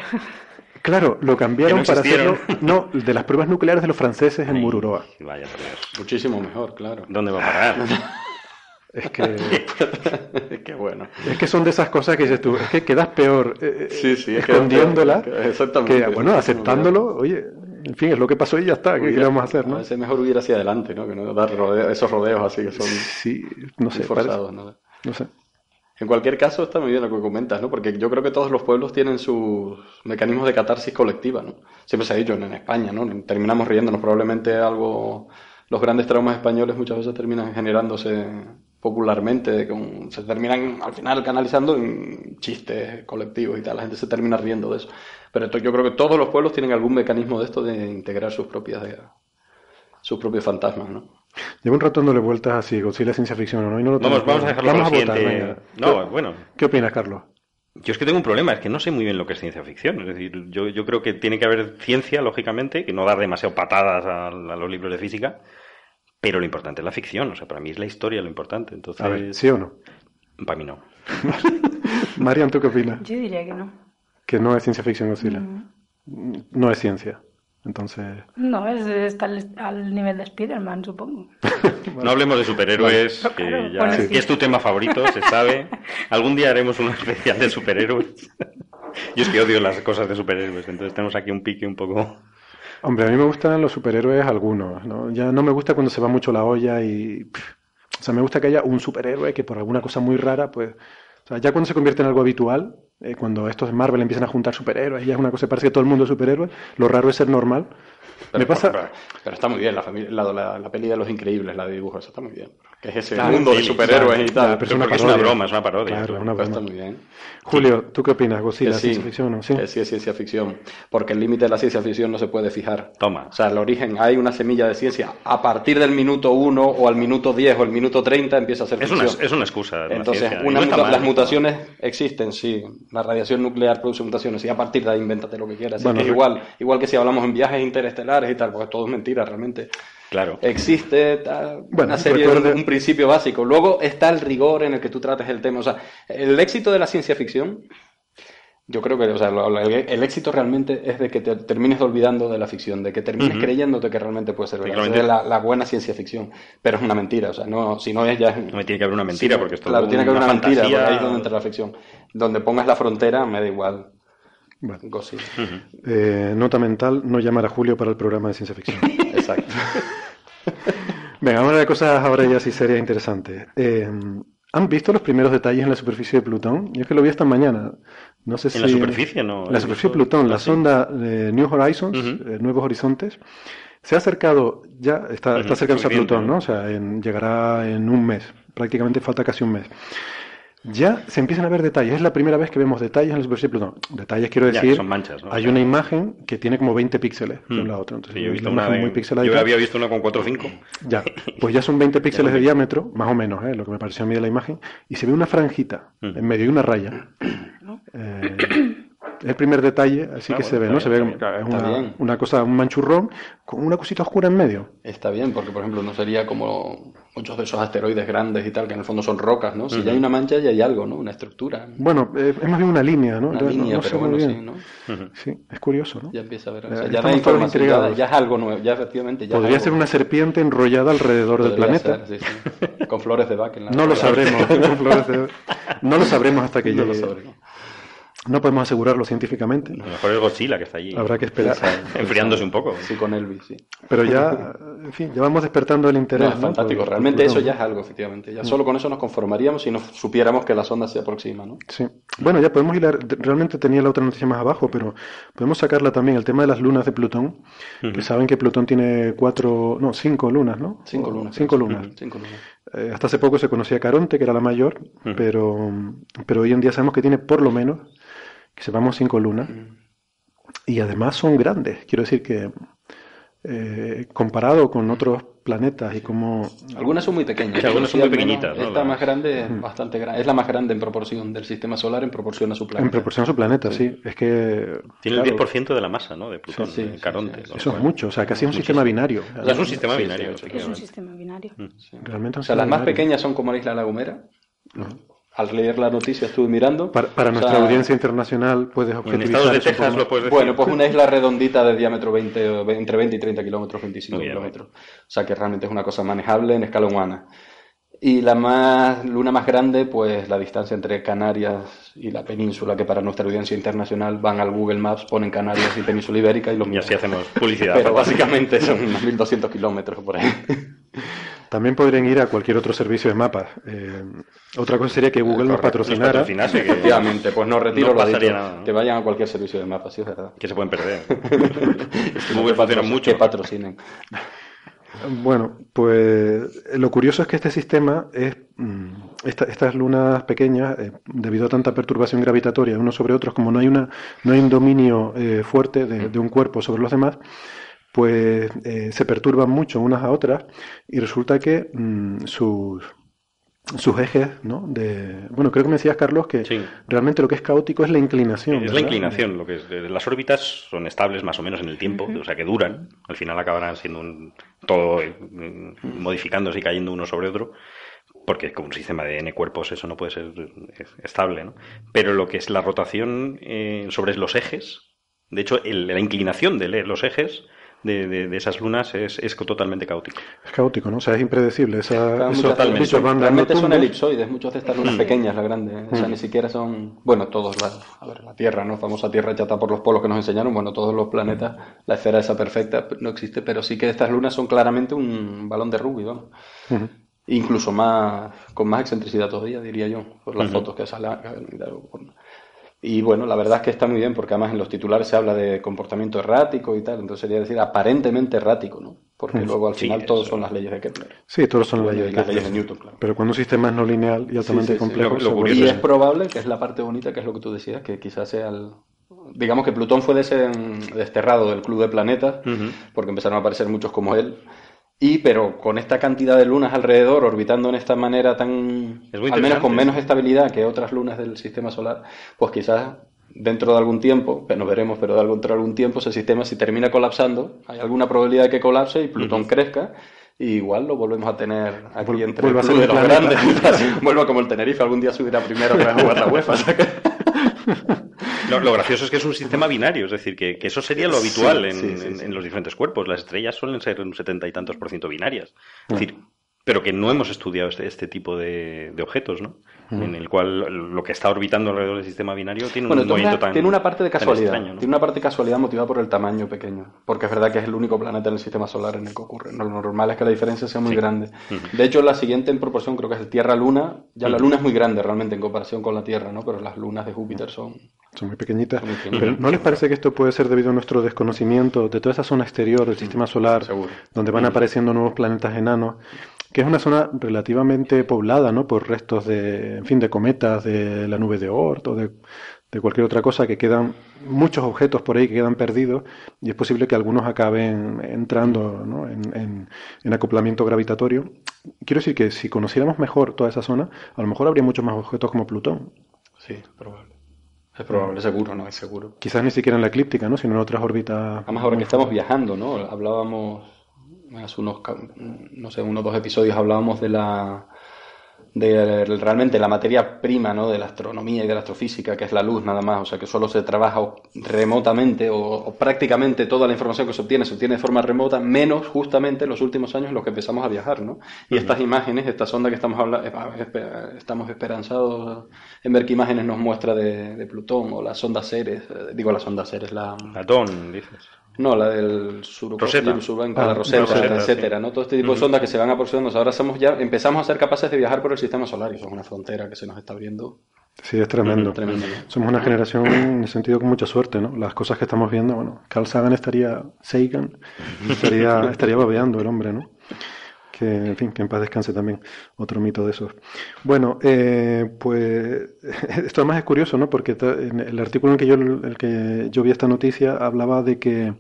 claro, lo cambiaron no para hacerlo... No, de las pruebas nucleares de los franceses en Ay, Mururoa. Vaya por Dios. Muchísimo mejor, claro. ¿Dónde va a parar? [laughs] Es que, [laughs] Qué bueno. es que son de esas cosas que dices tú, es que quedas peor eh, Sí, sí, es que- escondiéndola [laughs] Exactamente. que, bueno, aceptándolo, oye, en fin, es lo que pasó y ya está, ¿qué, qué le vamos a hacer, A no? veces mejor huir hacia adelante, ¿no? Que no dar rodeo- esos rodeos así que son Sí, no sé, forzados, ¿no? no sé. En cualquier caso, está muy bien lo que comentas, ¿no? Porque yo creo que todos los pueblos tienen sus mecanismos de catarsis colectiva, ¿no? Siempre se ha dicho en España, ¿no? Terminamos riéndonos, probablemente algo... Los grandes traumas españoles muchas veces terminan generándose popularmente, con- se terminan al final canalizando en chistes colectivos y tal, la gente se termina riendo de eso. Pero esto- yo creo que todos los pueblos tienen algún mecanismo de esto de integrar sus propias... sus propios fantasmas, ¿no? Llevo un rato dándole vueltas así, Godzilla ciencia ficción o no, y no lo Vamos, tengo vamos a dejarlo Vamos a votar, venga. No, bueno. ¿Qué opinas, Carlos? Yo es que tengo un problema, es que no sé muy bien lo que es ciencia ficción. Es decir, yo, yo creo que tiene que haber ciencia, lógicamente, que no dar demasiado patadas a, a los libros de física, pero lo importante es la ficción. O sea, para mí es la historia lo importante. Entonces, A ver, ¿sí o no? para mí no. [laughs] Marian, ¿tú qué opinas? Yo diría que no. Que no es ciencia ficción Godzilla. Mm. No es ciencia. Entonces, No, es, está al, al nivel de Spider-Man, supongo. [laughs] No hablemos de superhéroes, Bueno. que, ya- bueno, que sí. es tu tema favorito, se sabe. [laughs] Algún día haremos un especial de superhéroes. Yo es que odio las cosas de superhéroes, entonces tenemos aquí un pique un poco... hombre, a mí me gustan los superhéroes algunos, ¿no? Ya no me gusta cuando se va mucho la olla y... pff, o sea, me gusta que haya un superhéroe que por alguna cosa muy rara, pues... O sea, ya cuando se convierte en algo habitual, eh, cuando estos de Marvel empiezan a juntar superhéroes y ya es una cosa que parece que todo el mundo es superhéroe, lo raro es ser normal. Pero, me pasa... pero, pero está muy bien la, familia, la, la, la peli de los increíbles, la de dibujos, está muy bien. Que es ese Claro, mundo de superhéroes claro, y tal. ya, pero es una es una broma, es una parodia. Claro, claro. una Pero está broma. muy bien. Julio, ¿tú qué opinas? ¿Godzilla, sí, ciencia ficción o no? Sí. que sí es ciencia ficción. Porque el límite de la ciencia ficción no se puede fijar. Toma. O sea, el origen, hay una semilla de ciencia. A partir del minuto 1 o al minuto 10 o el minuto 30 empieza a ser Es ficción. una, es una excusa. la Entonces, y una no muta- mal, las ¿no? mutaciones existen, sí. La radiación nuclear produce mutaciones y a partir de ahí invéntate lo que quieras. Bueno, es igual, igual que si hablamos en viajes interestelares y tal, porque todo es mentira realmente. Claro. Existe tal, Bueno, una serie, recuerde- un, un principio básico. Luego está el rigor en el que tú trates el tema. O sea, el éxito de la ciencia ficción, yo creo que o sea, lo- lo- el, el éxito realmente es de que te termines olvidando de la ficción, de que termines creyéndote que realmente puede ser verdad. Es la, la buena ciencia ficción. Pero es una mentira. O sea, no, si no es ya. No me tiene que haber una mentira, Sí, porque esto Claro, tiene que haber una mentira, fantasía. porque ahí es donde entra la ficción. Donde pongas la frontera, me da igual. Bueno, Godzilla. eh, nota mental, no llamar a Julio para el programa de ciencia ficción. [laughs] Exacto. [laughs] Venga, vamos a ver cosas ahora ya sí serias e interesantes. Eh, ¿Han visto los primeros detalles en la superficie de Plutón? Yo es que lo vi esta mañana. No sé si... En la superficie, ¿no? La superficie de Plutón, la sonda de New Horizons, eh, Nuevos Horizontes, se ha acercado, ya está, está acercándose a Plutón, ¿no? ¿no? O sea, en- llegará en un mes, prácticamente falta casi un mes. Ya se empiezan a ver detalles, es la primera vez que vemos detalles en la superficie de Plutón. Detalles quiero Ya, decir, son manchas, ¿no? hay una imagen que tiene como 20 píxeles de Mm. un lado a otro. Entonces, Sí, yo he visto una de- muy. Yo había visto una con 4 o 5. Ya, pues ya son 20 píxeles de diámetro, más o menos, ¿eh? lo que me pareció a mí de la imagen, y se ve una franjita Mm. en medio y una raya. Eh, es el primer detalle, así Ah, que bueno, se ve, ¿no? Se ve está es bien. Está una, una cosa, un manchurrón con una cosita oscura en medio. Está bien, porque por ejemplo no sería como muchos de esos asteroides grandes y tal, que en el fondo son rocas, ¿no? Si ya hay una mancha, ya hay algo, ¿no? Una estructura, Bueno, eh, es más bien una línea, ¿no? una línea, no pero sé muy bueno, bien. sí, ¿no? Sí, es curioso, ¿no? Ya empieza a ver, o Eh, sea, ya información, ya, intrigados. ya es algo nuevo, ya efectivamente ya Podría ser una serpiente enrollada alrededor del planeta. ser, sí, sí. Con flores de Bach en la No lo sabremos. [laughs] con flores de- No lo sabremos hasta que No lo llegue. sabremos. No podemos asegurarlo científicamente. A lo mejor es Godzilla que está allí. Habrá que esperar. Enfriándose un poco. Sí, con Elvis, sí. Pero ya, [laughs] en fin, ya vamos despertando el No, interés. es ¿no? fantástico, por realmente eso ya es algo, efectivamente. Ya solo con eso nos conformaríamos si nos supiéramos que la sonda se aproxima, ¿no? Sí. Bueno, ya podemos hilar. Realmente tenía la otra noticia más abajo, pero podemos sacarla también. El tema de las lunas de Plutón. Que saben que Plutón tiene cuatro, no, cinco lunas, ¿no? Cinco lunas. Cinco lunas. Eh, hasta hace poco se conocía Caronte, que era la mayor, pero, pero hoy en día sabemos que tiene por lo menos, que sepamos, cinco lunas. Y además son grandes. Quiero decir que eh, comparado con otros planetas y como... Algunas son muy pequeñas. Sí, algunas son muy pequeñitas, ¿no? Esta más grande es bastante grande. Es la más grande en proporción del sistema solar en proporción a su planeta. En proporción a su planeta, sí. Es que... Tiene claro, el 10% de la masa, ¿no? De Plutón, Sí, sí, de Caronte. Eso es mucho, o sea, casi es un sistema binario. Es un sistema binario. Es un sistema binario. Realmente un O sea, las más binario. pequeñas son como la isla La Gomera. Al leer la noticia estuve mirando. Para, para nuestra sea, audiencia internacional puedes En objetivizar estados de Texas lo puedes decir. Bueno, pues una isla redondita de diámetro 20, o ve- entre 20 y 30 kilómetros, 25 Muy bien. kilómetros. O sea que realmente es una cosa manejable en escala humana. Y la más, luna más grande, pues la distancia entre Canarias y la península, que para nuestra audiencia internacional van al Google Maps, ponen Canarias y península ibérica y los Y así hacemos publicidad. Pero básicamente son unos 1200 kilómetros por ahí. [laughs] También podrían ir a cualquier otro servicio de mapas. Eh, otra cosa sería que Google nos patrocinara. Nos patrocinase, que [laughs] Efectivamente, pues no retiro no lo pasaría dicho. nada, ¿no? Que vayan a cualquier servicio de mapas, sí, es verdad. que se pueden perder. [laughs] Que Google patrocina mucho. Que patrocinen. [laughs] Bueno, pues lo curioso es que este sistema es mm, esta- estas lunas pequeñas, eh, debido a tanta perturbación gravitatoria de unos sobre otros, como no hay una no hay un dominio eh, fuerte de, de un cuerpo sobre los demás, pues eh, se perturban mucho unas a otras y resulta que mm, sus sus ejes, ¿no? De, bueno, creo que me decías, Carlos, que Sí. realmente lo que es caótico es la inclinación. Es la inclinación, lo que es, eh, las órbitas son estables más o menos en el tiempo, o sea que duran, al final acabarán siendo un, todo eh, modificándose y cayendo uno sobre otro, porque como un sistema de n cuerpos eso no puede ser eh, estable, ¿no? Pero lo que es la rotación eh, sobre los ejes, de hecho el- la inclinación de los ejes de, de- de esas lunas es, es totalmente caótico. Es caótico, ¿no? O sea, es impredecible. Esa, Claro, esos muchas- bichos van dando realmente son elipsoides, muchos de estas lunas pequeñas, las grandes. O sea, ni siquiera son. Bueno, todos las. A ver, la Tierra, ¿no? Famosa Tierra chata por los polos que nos enseñaron. Bueno, todos los planetas, la esfera esa perfecta no existe, pero sí que estas lunas son claramente un balón de rugby, vamos. Ujú. Incluso más. con más excentricidad todavía, diría yo, por las fotos que salen. Y bueno, la verdad es que está muy bien, porque además en los titulares se habla de comportamiento errático y tal, entonces sería decir aparentemente errático, ¿no? Porque luego al Sí, final todos eso. son las leyes de Kepler. Sí, todos son Bueno, leyes las leyes de. Newton, claro. Pero cuando un sistema es no lineal y altamente sí, sí. complejo, Lo- se lo Y es- probable, que es la parte bonita, que es lo que tú decías, que quizás sea el... Digamos que Plutón fue desen- desterrado del club de planetas, porque empezaron a aparecer muchos como él. Y, pero con esta cantidad de lunas alrededor, orbitando en esta manera tan... Al menos con menos estabilidad que otras lunas del sistema solar, pues quizás dentro de algún tiempo, que no veremos, pero de algún- dentro de algún tiempo ese sistema si termina colapsando, hay alguna probabilidad de que colapse y Plutón crezca, y igual lo volvemos a tener aquí entre el de los grandes. [laughs] [laughs] Vuelva como el Tenerife, algún día subirá primero otra vez a jugar la UEFA. [laughs] Lo, lo gracioso es que es un sistema binario, es decir, que, que eso sería lo habitual en, sí, en- los diferentes cuerpos. Las estrellas suelen ser un setenta y tantos por ciento binarias. Es decir, pero que no hemos estudiado este, este tipo de, de objetos, ¿no? En el cual lo que está orbitando alrededor del sistema binario tiene Bueno, un tiene movimiento una, tan. tiene una parte de casualidad. extraño, ¿no? Tiene una parte de casualidad motivada por el tamaño pequeño. Porque es verdad que es el único planeta en el sistema solar en el que ocurre. Lo normal es que la diferencia sea muy grande. De hecho, la siguiente en proporción creo que es el Tierra-Luna. Ya la Luna es muy grande realmente en comparación con la Tierra, ¿no? Pero las lunas de Júpiter son. Son muy pequeñitas. Son muy pequeñitas. Pero ¿no les parece que esto puede ser debido a nuestro desconocimiento de toda esa zona exterior del sistema solar, seguro. donde van apareciendo nuevos planetas enanos, que es una zona relativamente poblada, ¿no? Por restos de, en fin, de cometas, de la nube de Oort o de, de cualquier otra cosa, que quedan muchos objetos por ahí que quedan perdidos y es posible que algunos acaben entrando ¿no? en, en- en acoplamiento gravitatorio. Quiero decir que si conociéramos mejor toda esa zona, a lo mejor habría muchos más objetos como Plutón. Sí, es probable. Es probable, seguro, no es seguro. Quizás ni siquiera en la eclíptica, ¿no? Sino en otras órbitas. Además, ahora que estamos viajando, ¿no? Hablábamos, hace unos, no sé, unos dos episodios hablábamos de la, de realmente la materia prima, ¿no? De la astronomía y de la astrofísica, que es la luz nada más, o sea, que solo se trabaja remotamente o, o prácticamente toda la información que se obtiene se obtiene de forma remota, menos justamente en los últimos años en los que empezamos a viajar, ¿no? Y estas imágenes, esta sonda que estamos hablando, estamos esperanzados en ver qué imágenes nos muestra de, de Plutón o la sonda Ceres, eh, digo la sonda Ceres, la... Latón, dices. No, la del. Surubanca, Ah, la Rosetta, Rosetta, etcétera, sí. ¿no? Todo este tipo de sondas que se van aproximando. Ahora somos ya, empezamos a ser capaces de viajar por el sistema solar y eso es una frontera que se nos está abriendo Sí, es tremendo. tremendo. ¿no? Somos una generación en el sentido con mucha suerte, ¿no? Las cosas que estamos viendo, bueno, Carl Sagan estaría, Sagan, estaría, [laughs] estaría babeando el hombre, ¿no? Que, en fin, que en paz descanse también, otro mito de esos. Bueno, eh, pues [laughs] esto además es curioso, ¿no? Porque en el artículo en que yo, el que yo vi esta noticia hablaba de que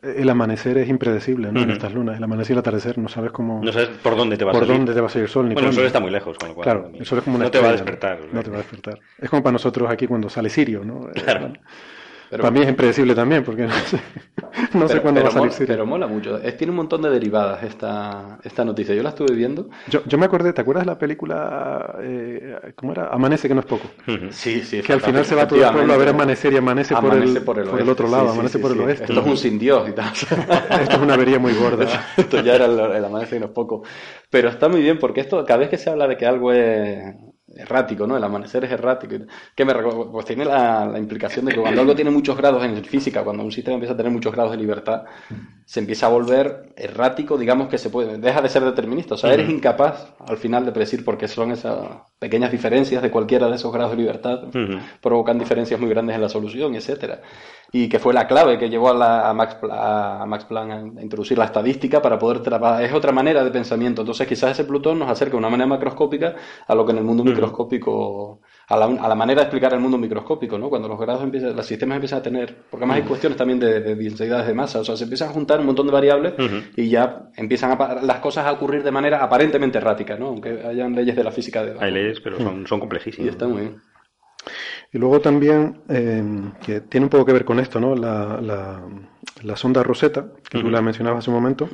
el amanecer es impredecible, ¿no? En estas lunas, el amanecer y el atardecer, no sabes cómo, No sabes por dónde te va a por salir. dónde te va a salir el sol, ni Bueno, el sol está muy lejos, con lo cual. Claro, el sol es como una No te va a despertar. No te va a despertar. Es como para nosotros aquí cuando sale Sirio, ¿no? Eh, Claro. bueno, Pero- Para mí es impredecible también, porque no sé, no sé pero- cuándo va a salir mola-. Pero mola mucho. Es- tiene un montón de derivadas esta, esta noticia. Yo la estuve viendo. Yo, yo me acordé, ¿te acuerdas de la película, eh, ¿cómo era? Amanece que no es poco. Sí, sí. Que al final se va todo el pueblo a ver amanecer y amanece, por, el, por el, por el oeste, otro lado, sí, sí, amanece sí, por el oeste. Esto es un sin Dios y tal. [laughs] Esto es una avería muy gorda. [laughs] Esto ya era el, el amanece y no es poco. Pero está muy bien porque esto, cada vez que se habla de que algo es errático, ¿no? El amanecer es errático. que me? Pues tiene la, la implicación de que cuando algo tiene muchos grados en física, cuando un sistema empieza a tener muchos grados de libertad, se empieza a volver errático, digamos que se puede, deja de ser determinista. O sea, eres incapaz al final de predecir por qué son esas pequeñas diferencias de cualquiera de esos grados de libertad, provocan diferencias muy grandes en la solución, etcétera. Y que fue la clave que llevó a, la- a Max, a Max Planck a introducir la estadística para poder trabajar. Es otra manera de pensamiento. Entonces, quizás ese Plutón nos acerca de una manera macroscópica a lo que en el mundo microscópico, a la, a la manera de explicar el mundo microscópico, ¿no? Cuando los grados empiezan, los sistemas empiezan a tener, porque además hay cuestiones también de, de densidades de masa, o sea, se empiezan a juntar un montón de variables y ya empiezan a las cosas a ocurrir de manera aparentemente errática, ¿no? Aunque hayan leyes de la física de Hay leyes, pero son, son Y complejísimas. está muy bien. Y luego también, eh, que tiene un poco que ver con esto, ¿no? La, la, la sonda Rosetta, que tú la mencionabas hace un momento,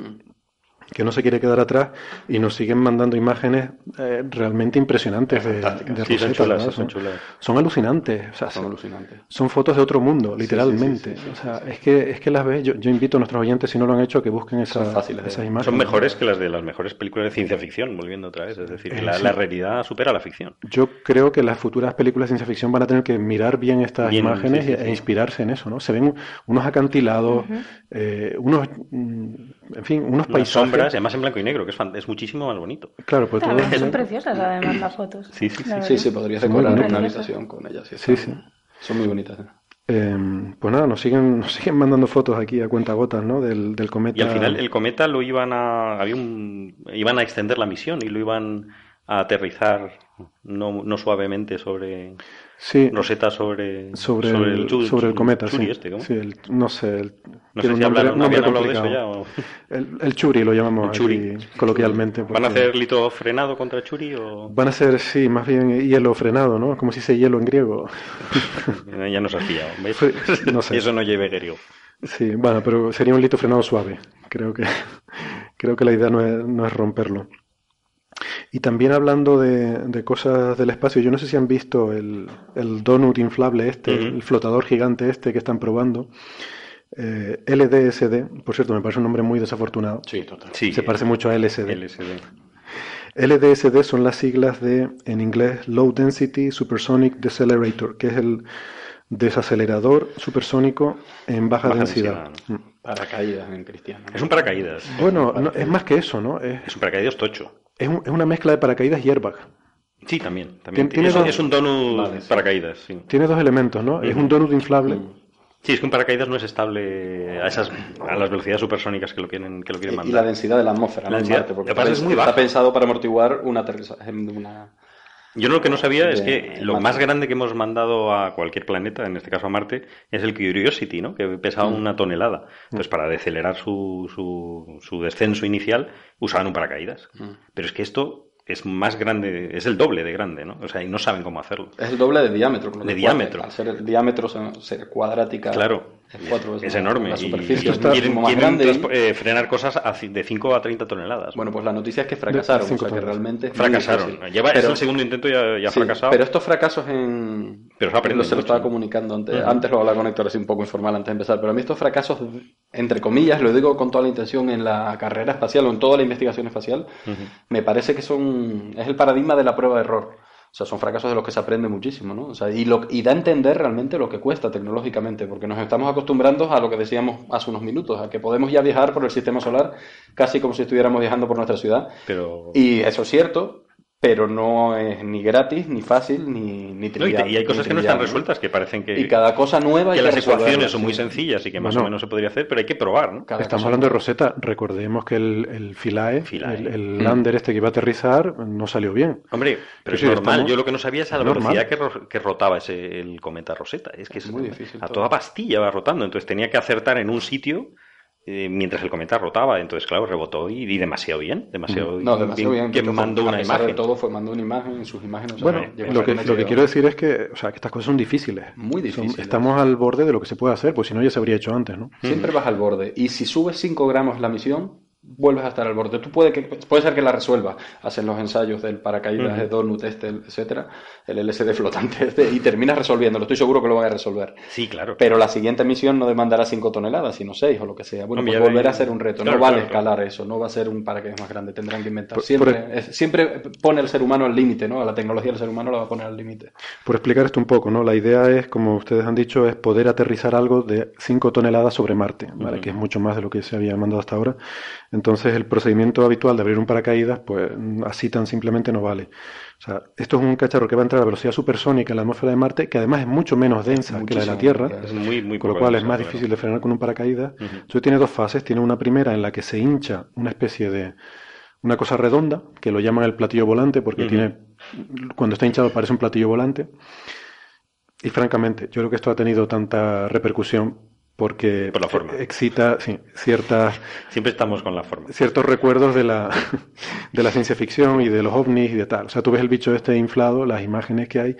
que no se quiere quedar atrás y nos siguen mandando imágenes eh, realmente impresionantes de, de Sí, son chulas, son chulas. son alucinantes, o sea, Son son, alucinantes. son fotos de otro mundo, literalmente. sí, sí, o sea, es que, es que las ves, yo, yo invito a nuestros oyentes, si no lo han hecho, a que busquen fáciles esas imágenes. Son mejores que las de las mejores películas de ciencia ficción, volviendo otra vez. Es decir, que Eh, la, sí. la realidad supera la ficción. Yo creo que las futuras películas de ciencia ficción van a tener que mirar bien estas Bien, imágenes sí, sí, e inspirarse en eso, ¿no? Se ven unos acantilados, eh, unos, mm, en fin, unos Unas paisajes. sombras, además en blanco y negro, que es, fan- es muchísimo más bonito. Claro, pues A todo son preciosas además las fotos. Sí, sí, sí. la Sí, sí, podrías decorar una habitación con ellas. Sí, sí. Son muy bonitas. ¿eh? Eh, pues nada, nos siguen, nos siguen mandando fotos aquí a cuentagotas, ¿no? Del, del cometa. Y al final el cometa lo iban a, había un, iban a extender la misión y lo iban a aterrizar no, no suavemente sobre sí, Rosetta sobre, sobre, el, Chu- sobre el cometa, Churi sí. este, ¿cómo? Sí, el- no sé, el- No sé si hablaron, nombre hablado de eso ya. o- [laughs] El, el Churi lo llamamos El Churi. aquí coloquialmente. ¿Van a porque- hacer lito frenado contra Churi o Van a ser, sí, más bien hielo frenado, ¿no? Como si se hielo en griego. [laughs] ya nos has pillado? ¿ves? No sé. [laughs] Eso no lleve griego. Sí, bueno, pero sería un lito frenado suave. Creo que, creo que la idea no es, no es romperlo. Y también hablando de, de cosas del espacio, yo no sé si han visto el, el donut inflable este, el flotador gigante este que están probando. Eh, LDSD, por cierto, me parece un nombre muy desafortunado. Sí, total. Sí, Se parece mucho a LSD. LSD. LDSD son las siglas de, en inglés, Low Density Supersonic Decelerator, que es el desacelerador supersónico en baja, Baja densidad. densidad, Mm. Paracaídas en cristiano. Es un paracaídas. Bueno, no, es más que eso, ¿no? Es, Es un paracaídas tocho. Es, un- es una mezcla de paracaídas y airbag. Sí, también. también. Tiene es, dos- es un donut Vale, sí. paracaídas, sí. Tiene dos elementos, ¿no? Es un donut inflable. Sí, es que un paracaídas no es estable a esas a las velocidades supersónicas que lo quieren que lo quieren Y mandar. la densidad de la atmósfera, La ¿no? en densidad- Marte, porque pasa es está, muy está baja. pensado para amortiguar un aterrizaje de una... Yo lo que no sabía es que lo Marte. más grande que hemos mandado a cualquier planeta, en este caso a Marte, es el Curiosity, ¿no? Que pesaba Mm. una tonelada. Entonces, para decelerar su, su, su descenso inicial, usaban un paracaídas. Mm. Pero es que esto es más grande, es el doble de grande, ¿no? O sea, y no saben cómo hacerlo. Es el doble de diámetro. con lo De diámetro. Al ser el diámetro ser, ser cuadrática. Claro. Es, cuatro veces Es más. enorme. La y- superficie y es quieren, muchísimo más quieren grande. transpo- eh, frenar cosas de 5 a 30 toneladas. Bueno, pues la noticia es que fracasaron. cinco o sea, que realmente. fracasaron. es Pero- el segundo intento ya, ya ha Sí, fracasado. Pero estos fracasos en. Pero se aprende se lo estaba comunicando antes. Antes lo hablaba con Héctor así un poco informal antes de empezar. Pero a mí estos fracasos, entre comillas, lo digo con toda la intención en la carrera espacial o en toda la investigación espacial, me parece que son. Es el paradigma de la prueba de error. O sea, son fracasos de los que se aprende muchísimo, ¿no? O sea, y, lo, y da a entender realmente lo que cuesta tecnológicamente, porque nos estamos acostumbrando a lo que decíamos hace unos minutos, a que podemos ya viajar por el sistema solar casi como si estuviéramos viajando por nuestra ciudad. Pero... Y eso es cierto, pero no es ni gratis, ni fácil, ni, ni No, y, trivial. te- y hay cosas que no trivial, están resueltas, que parecen que, Y cada cosa nueva hay que las ecuaciones son sí. muy sencillas y que más Bueno. o menos se podría hacer, pero hay que probar, ¿no? Cada Estamos hablando de. Rosetta. Recordemos que el, el Philae, Philae. el, el lander este que iba a aterrizar, no salió bien. Hombre, pero es sí, normal. estamos- Yo lo que no sabía es a la Normal. velocidad que, ro- que rotaba ese, el cometa Rosetta. Es que es muy difícil A todo. toda pastilla va rotando. Entonces tenía que acertar en un sitio eh, mientras el cometa rotaba. Entonces, claro, rebotó y, y demasiado bien. Demasiado, No, demasiado bien. Que de todas mandó una imagen. de todo, fue mandó una imagen en sus imágenes. o sea, Bueno, lo que, lo que quiero decir es que, o sea, que estas cosas son difíciles. Muy Son- difíciles. estamos al borde de lo que se puede hacer, pues si no ya se habría hecho antes, ¿no? Siempre vas al borde. Y si subes 5 gramos la misión, vuelves a estar al borde. Tú puede, que, puede ser que la resuelvas. Hacen los ensayos del paracaídas de Donut, este, etcétera, el LSD flotante, este, y terminas resolviéndolo. Estoy seguro que lo van a resolver. Sí, claro. Pero la siguiente misión no demandará 5 toneladas, sino 6 o lo que sea. Bueno, Hombre, pues volverá a ser un reto. Claro, no vale claro, claro. escalar eso, no va a ser un paracaídas más grande. Tendrán que inventar. Por- Siempre, por- es- siempre pone el ser humano al límite, ¿no? A la tecnología del ser humano la va a poner al límite. Por explicar esto un poco, ¿no? La idea es, como ustedes han dicho, es poder aterrizar algo de 5 toneladas sobre Marte, ¿vale? Que es mucho más de lo que se había mandado hasta ahora. Entonces, el procedimiento habitual de abrir un paracaídas, pues así tan simplemente no vale. O sea, esto es un cacharro que va a entrar a velocidad supersónica en la atmósfera de Marte, que además es mucho menos densa que la de la Tierra. claro. Es muy, muy con lo cual es más claro. difícil de frenar con un paracaídas. Entonces tiene dos fases. Tiene una primera en la que se hincha una especie de una cosa redonda, que lo llaman el platillo volante, porque tiene cuando está hinchado parece un platillo volante. Y francamente, yo creo que esto ha tenido tanta repercusión porque Por la forma. excita sí, ciertas Siempre estamos con la forma. ciertos recuerdos de la, de la ciencia ficción y de los ovnis y de tal. O sea, tú ves el bicho este inflado, las imágenes que hay,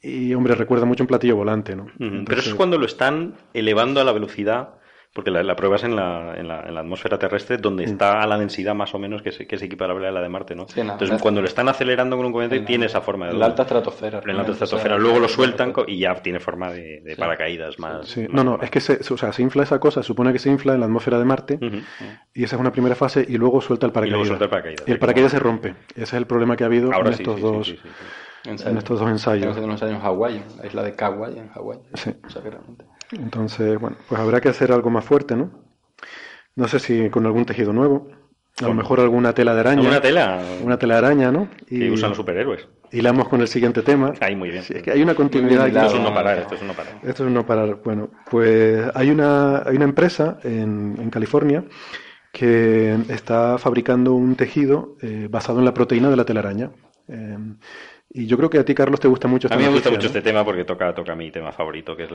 y hombre, recuerda mucho un platillo volante, ¿no? Pero eso es cuando lo están elevando a la velocidad, porque la, la prueba es en la, en, la, en la atmósfera terrestre, donde está a la densidad más o menos que, es- que es equiparable a la de Marte, ¿no? Sí, Entonces, cuando lo están acelerando con un cohete, tiene esa forma de En la alta estratosfera. En la alta estratosfera. Luego lo sueltan y ya tiene forma de, de Sí. paracaídas más. Sí, más no, no, es que se, o sea, se infla esa cosa, se supone que se infla en la atmósfera de Marte y esa es una primera fase y luego suelta el Y paracaídas. luego suelta el paracaídas. Y el paracaídas se rompe. Ese es el problema que ha habido Ahora en sí, estos sí, dos sí, sí, sí. ensayo. en estos dos ensayos. Estamos haciendo unos años en Hawái, en la isla de Kauai, en Hawái. Sí. O sea que realmente. Entonces, bueno, pues habrá que hacer algo más fuerte, ¿no? No sé si con algún tejido nuevo, a lo mejor alguna tela de araña. Una tela Una tela de araña, ¿no? que usan los superhéroes. hilamos con el siguiente tema. Ahí, muy bien. Sí, es que hay una continuidad. Esto es un no parar, esto es un no parar. Esto es no parar. Bueno, pues hay una, hay una empresa en, en California que está fabricando un tejido eh, basado en la proteína de la telaraña. Eh, y yo creo que a ti, Carlos, te gusta mucho esta A mí me gusta mucho ¿no? este tema porque toca, toca mi tema favorito, que es,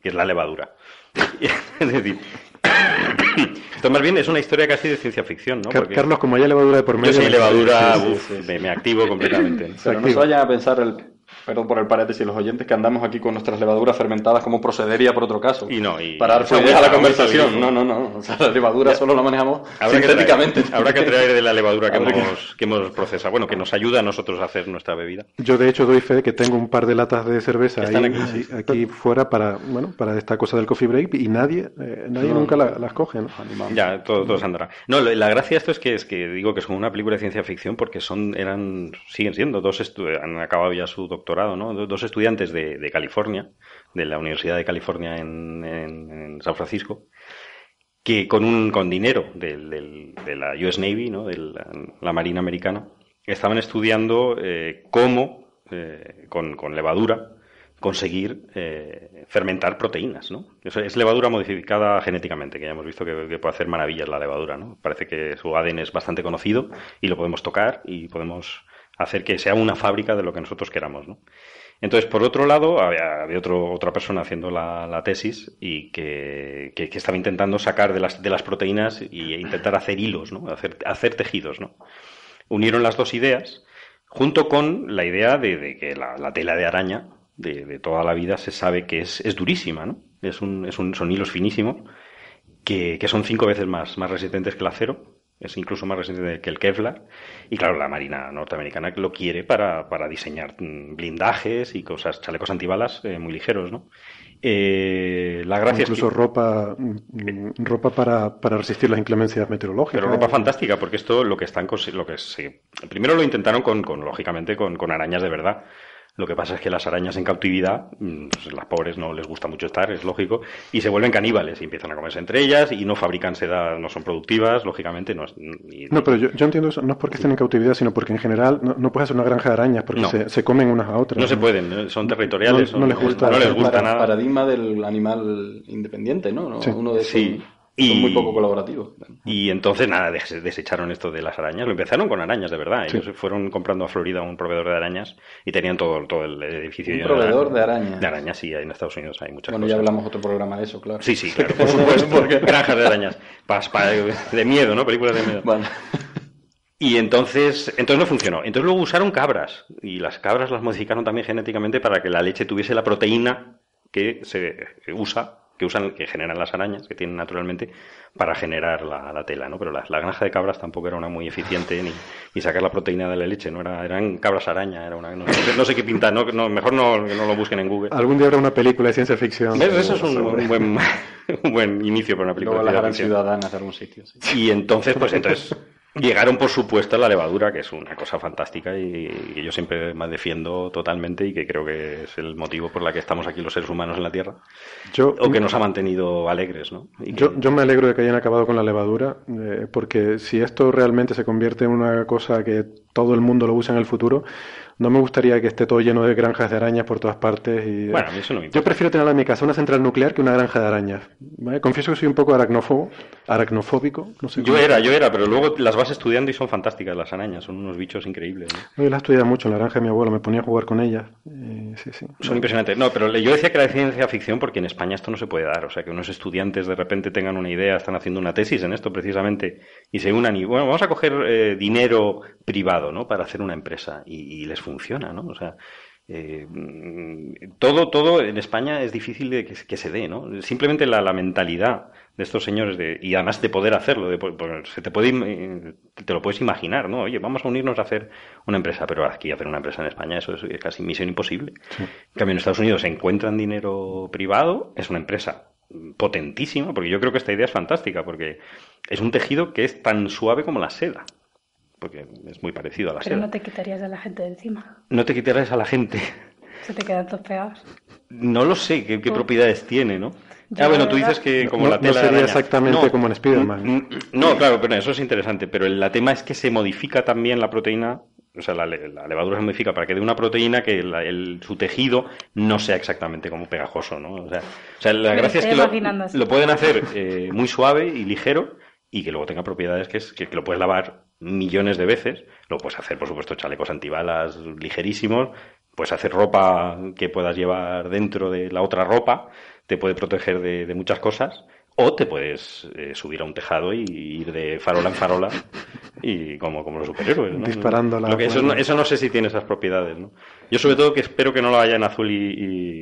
que es la levadura. [laughs] es decir, [coughs] esto más bien es una historia casi de ciencia ficción, ¿no? Porque Carlos, como haya levadura de por medio... yo me- levadura, sí, sí, uf, sí, sí. Me, me activo completamente. Pero no se vayan a pensar, el, perdón por el paréntesis, los oyentes que andamos aquí con nuestras levaduras fermentadas, como procedería por otro caso. Y no, y- Para dar fluidez a la conversación. No, no, no. O sea, la levadura solo la manejamos Habrá que, sintéticamente. traer, habrá que traer de la levadura que Habrá que- hemos, que hemos procesado, bueno, que nos ayuda a nosotros a hacer nuestra bebida. Yo, de hecho, doy fe de que tengo un par de latas de cerveza ahí, aquí, sí. aquí fuera para, bueno, para esta cosa del coffee break y nadie, eh, nadie No, nunca no. la- las coge, ¿no? Animamos. Ya, todo, todo andará. No, lo- la gracia de esto es que es que digo que son una película de ciencia ficción porque son, eran, siguen siendo dos estu- han acabado ya su ¿no? Do- Dos estudiantes de, California, de la Universidad de California en, San Francisco, que con un con dinero del, del- de la US Navy, ¿no? De la, Marina Americana, estaban estudiando eh, cómo eh, con, levadura conseguir eh, fermentar proteínas, ¿no? Eso es levadura modificada genéticamente, que ya hemos visto que, que puede hacer maravillas la levadura, ¿no? Parece que su ADN es bastante conocido y lo podemos tocar y podemos hacer que sea una fábrica de lo que nosotros queramos, ¿no? Entonces, por otro lado, había, otro, otra persona haciendo la, tesis y que, que- estaba intentando sacar de las, de las proteínas y intentar hacer hilos, ¿no? Hacer, hacer tejidos, ¿no? Unieron las dos ideas junto con la idea de, que la, la tela de araña de, de toda la vida se sabe que es, es durísima, ¿no? Es un, es un, son hilos finísimos que, que son cinco veces más, más resistentes que el acero, es incluso más resistente que el Kevlar. Y claro, la Marina norteamericana lo quiere para, para diseñar mm, blindajes y cosas, chalecos antibalas eh, muy ligeros, ¿no? Eh, la gracia Incluso es que... ropa, mm, ropa para, para resistir las inclemencias meteorológicas. Pero ropa fantástica, porque esto lo que están lo que se, primero lo intentaron con, con lógicamente con, con arañas de verdad. Lo que pasa es que las arañas en cautividad, mm, pues las pobres no les gusta mucho estar, es lógico, y se vuelven caníbales y empiezan a comerse entre ellas y no fabrican seda, no son productivas, lógicamente no. es- y- No, pero yo, yo entiendo eso, no es porque estén en cautividad, sino porque en general no, no puedes hacer una granja de arañas porque No. se, se comen unas a otras. no se pueden, ¿eh? son territoriales, No- no son- les gusta- no les el gusta para- nada. paradigma del animal independiente, ¿no? ¿No? Sí. Uno de esos- Sí. Y, Son muy poco colaborativos. y entonces, nada, des- desecharon esto de las arañas. Lo empezaron con arañas, de verdad. Sí. Ellos fueron comprando a Florida un proveedor de arañas y tenían todo, todo el edificio Un proveedor de arañas. De arañas, sí, en Estados Unidos hay muchas Bueno, cosas. ya hablamos otro programa de eso, claro. Sí, sí, claro, por supuesto. [laughs] Granjas de arañas. Pa- pa- de miedo, ¿no? Películas de miedo. Vale. Y entonces, entonces no funcionó. Entonces luego usaron cabras. Y las cabras las modificaron también genéticamente para que la leche tuviese la proteína que se usa, que usan, que generan las arañas, que tienen naturalmente, para generar la, la tela, ¿no? Pero la, la granja de cabras tampoco era una muy eficiente ni, ni sacar la proteína de la leche, no era, eran cabras araña, era una, no, sé- no sé qué pintar, no, no, mejor no, no lo busquen en Google. Algún día habrá una película de ciencia ficción. Eso es un, sobre- un buen, [laughs] un buen inicio para una película. Luego de ficción. ciudadanas de algún sitio. sí. Y entonces, pues entonces llegaron, por supuesto, a la levadura, que es una cosa fantástica y que yo siempre me defiendo totalmente y que creo que es el motivo por la que estamos aquí los seres humanos en la Tierra, Yo, o que nos ha mantenido alegres, ¿no? Y que- Yo, yo me alegro de que hayan acabado con la levadura, eh, porque si esto realmente se convierte en una cosa que todo el mundo lo usa en el futuro, no me gustaría que esté todo lleno de granjas de arañas por todas partes. Y, Bueno, a mí eso no me yo prefiero tener en mi casa una central nuclear que una granja de arañas. ¿vale? Confieso que soy un poco aracnófobo, aracnofóbico. No sé Yo cómo- era, yo era, pero luego las vas estudiando y son fantásticas las arañas, son unos bichos increíbles. ¿no? Yo la estudiaba mucho en la granja de mi abuelo, me ponía a jugar con ellas. y sí, sí. Son impresionantes. No, pero yo decía que era de ciencia ficción porque en España esto no se puede dar. O sea, que unos estudiantes de repente tengan una idea, están haciendo una tesis en esto precisamente y se unan y, bueno, vamos a coger eh, dinero privado, ¿no? Para hacer una empresa y, y les funciona, ¿no? O sea, eh, todo, todo en España es difícil de que, que se dé, ¿no? Simplemente la, la mentalidad de estos señores de, y además de poder hacerlo, de, po- se te puede, eh, te lo puedes imaginar, ¿no? Oye, vamos a unirnos a hacer una empresa, pero aquí hacer una empresa en España eso es casi misión imposible. En cambio, en Estados Unidos se encuentran dinero privado, es una empresa potentísima, porque yo creo que esta idea es fantástica, porque es un tejido que es tan suave como la seda, porque es muy parecido a la Pero seda. no te quitarías a la gente de encima. No te quitarás a la gente. Se te quedan todos pegados. No lo sé qué, propiedades tiene, ¿no? Yo, ah, bueno, tú dices que como No- la no tela de sería araña. exactamente como en Spider-Man. No, claro, pero eso es interesante. Pero el la tema es que se modifica también la proteína, o sea, la, la levadura se modifica para que dé una proteína que la- el- su tejido no sea exactamente como pegajoso, ¿no? O sea, o sea, la Me gracia es que lo, pueden hacer eh, muy suave y ligero y que luego tenga propiedades que, es, que, que lo puedes lavar millones de veces. Lo puedes hacer, por supuesto, chalecos antibalas ligerísimos. Puedes hacer ropa que puedas llevar dentro de la otra ropa. Te puede proteger de, de muchas cosas. O te puedes eh, subir a un tejado y ir de farola en farola y como, como los superhéroes. ¿no? Disparando la Lo que eso, no, eso no sé si tiene esas propiedades. ¿no? Yo sobre todo que espero que no lo haya en azul y,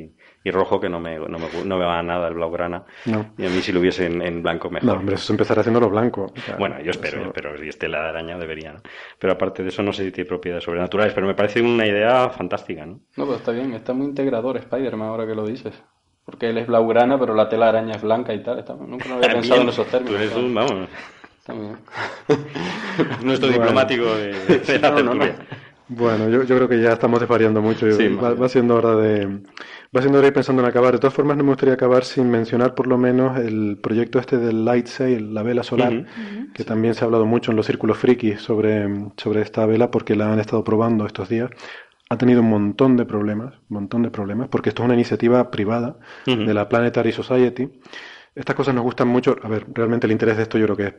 y- y rojo, que no me, no, me, no me va a nada el blaugrana. No. Y a mí si lo hubiese en, en blanco mejor. No, hombre, eso es empezar haciéndolo blanco. O sea, Bueno, yo espero, eso- yo espero. Si esté la araña debería, ¿no? Pero aparte de eso no sé si tiene propiedades sobrenaturales, pero me parece una idea fantástica, ¿no? No, pero está bien, está muy integrador Spider-Man ahora que lo dices. Porque él es blaugrana, pero la tela araña es blanca y tal. Está, nunca lo había pensado en esos términos. eres un, vamos, Bien. [laughs] nuestro Bueno. diplomático de, de [laughs] la No, no, no. tertulia. Bueno, yo, yo creo que ya estamos desvariando mucho. y Sí, va, siendo hora de va siendo hora de ir pensando en acabar. De todas formas, no me gustaría acabar sin mencionar por lo menos el proyecto este del Light Sail, la vela solar, que también se ha hablado mucho en los círculos frikis sobre, sobre esta vela porque la han estado probando estos días. Ha tenido un montón de problemas, un montón de problemas, porque esto es una iniciativa privada de la Planetary Society. Estas cosas nos gustan mucho. A ver, realmente el interés de esto yo creo que, es,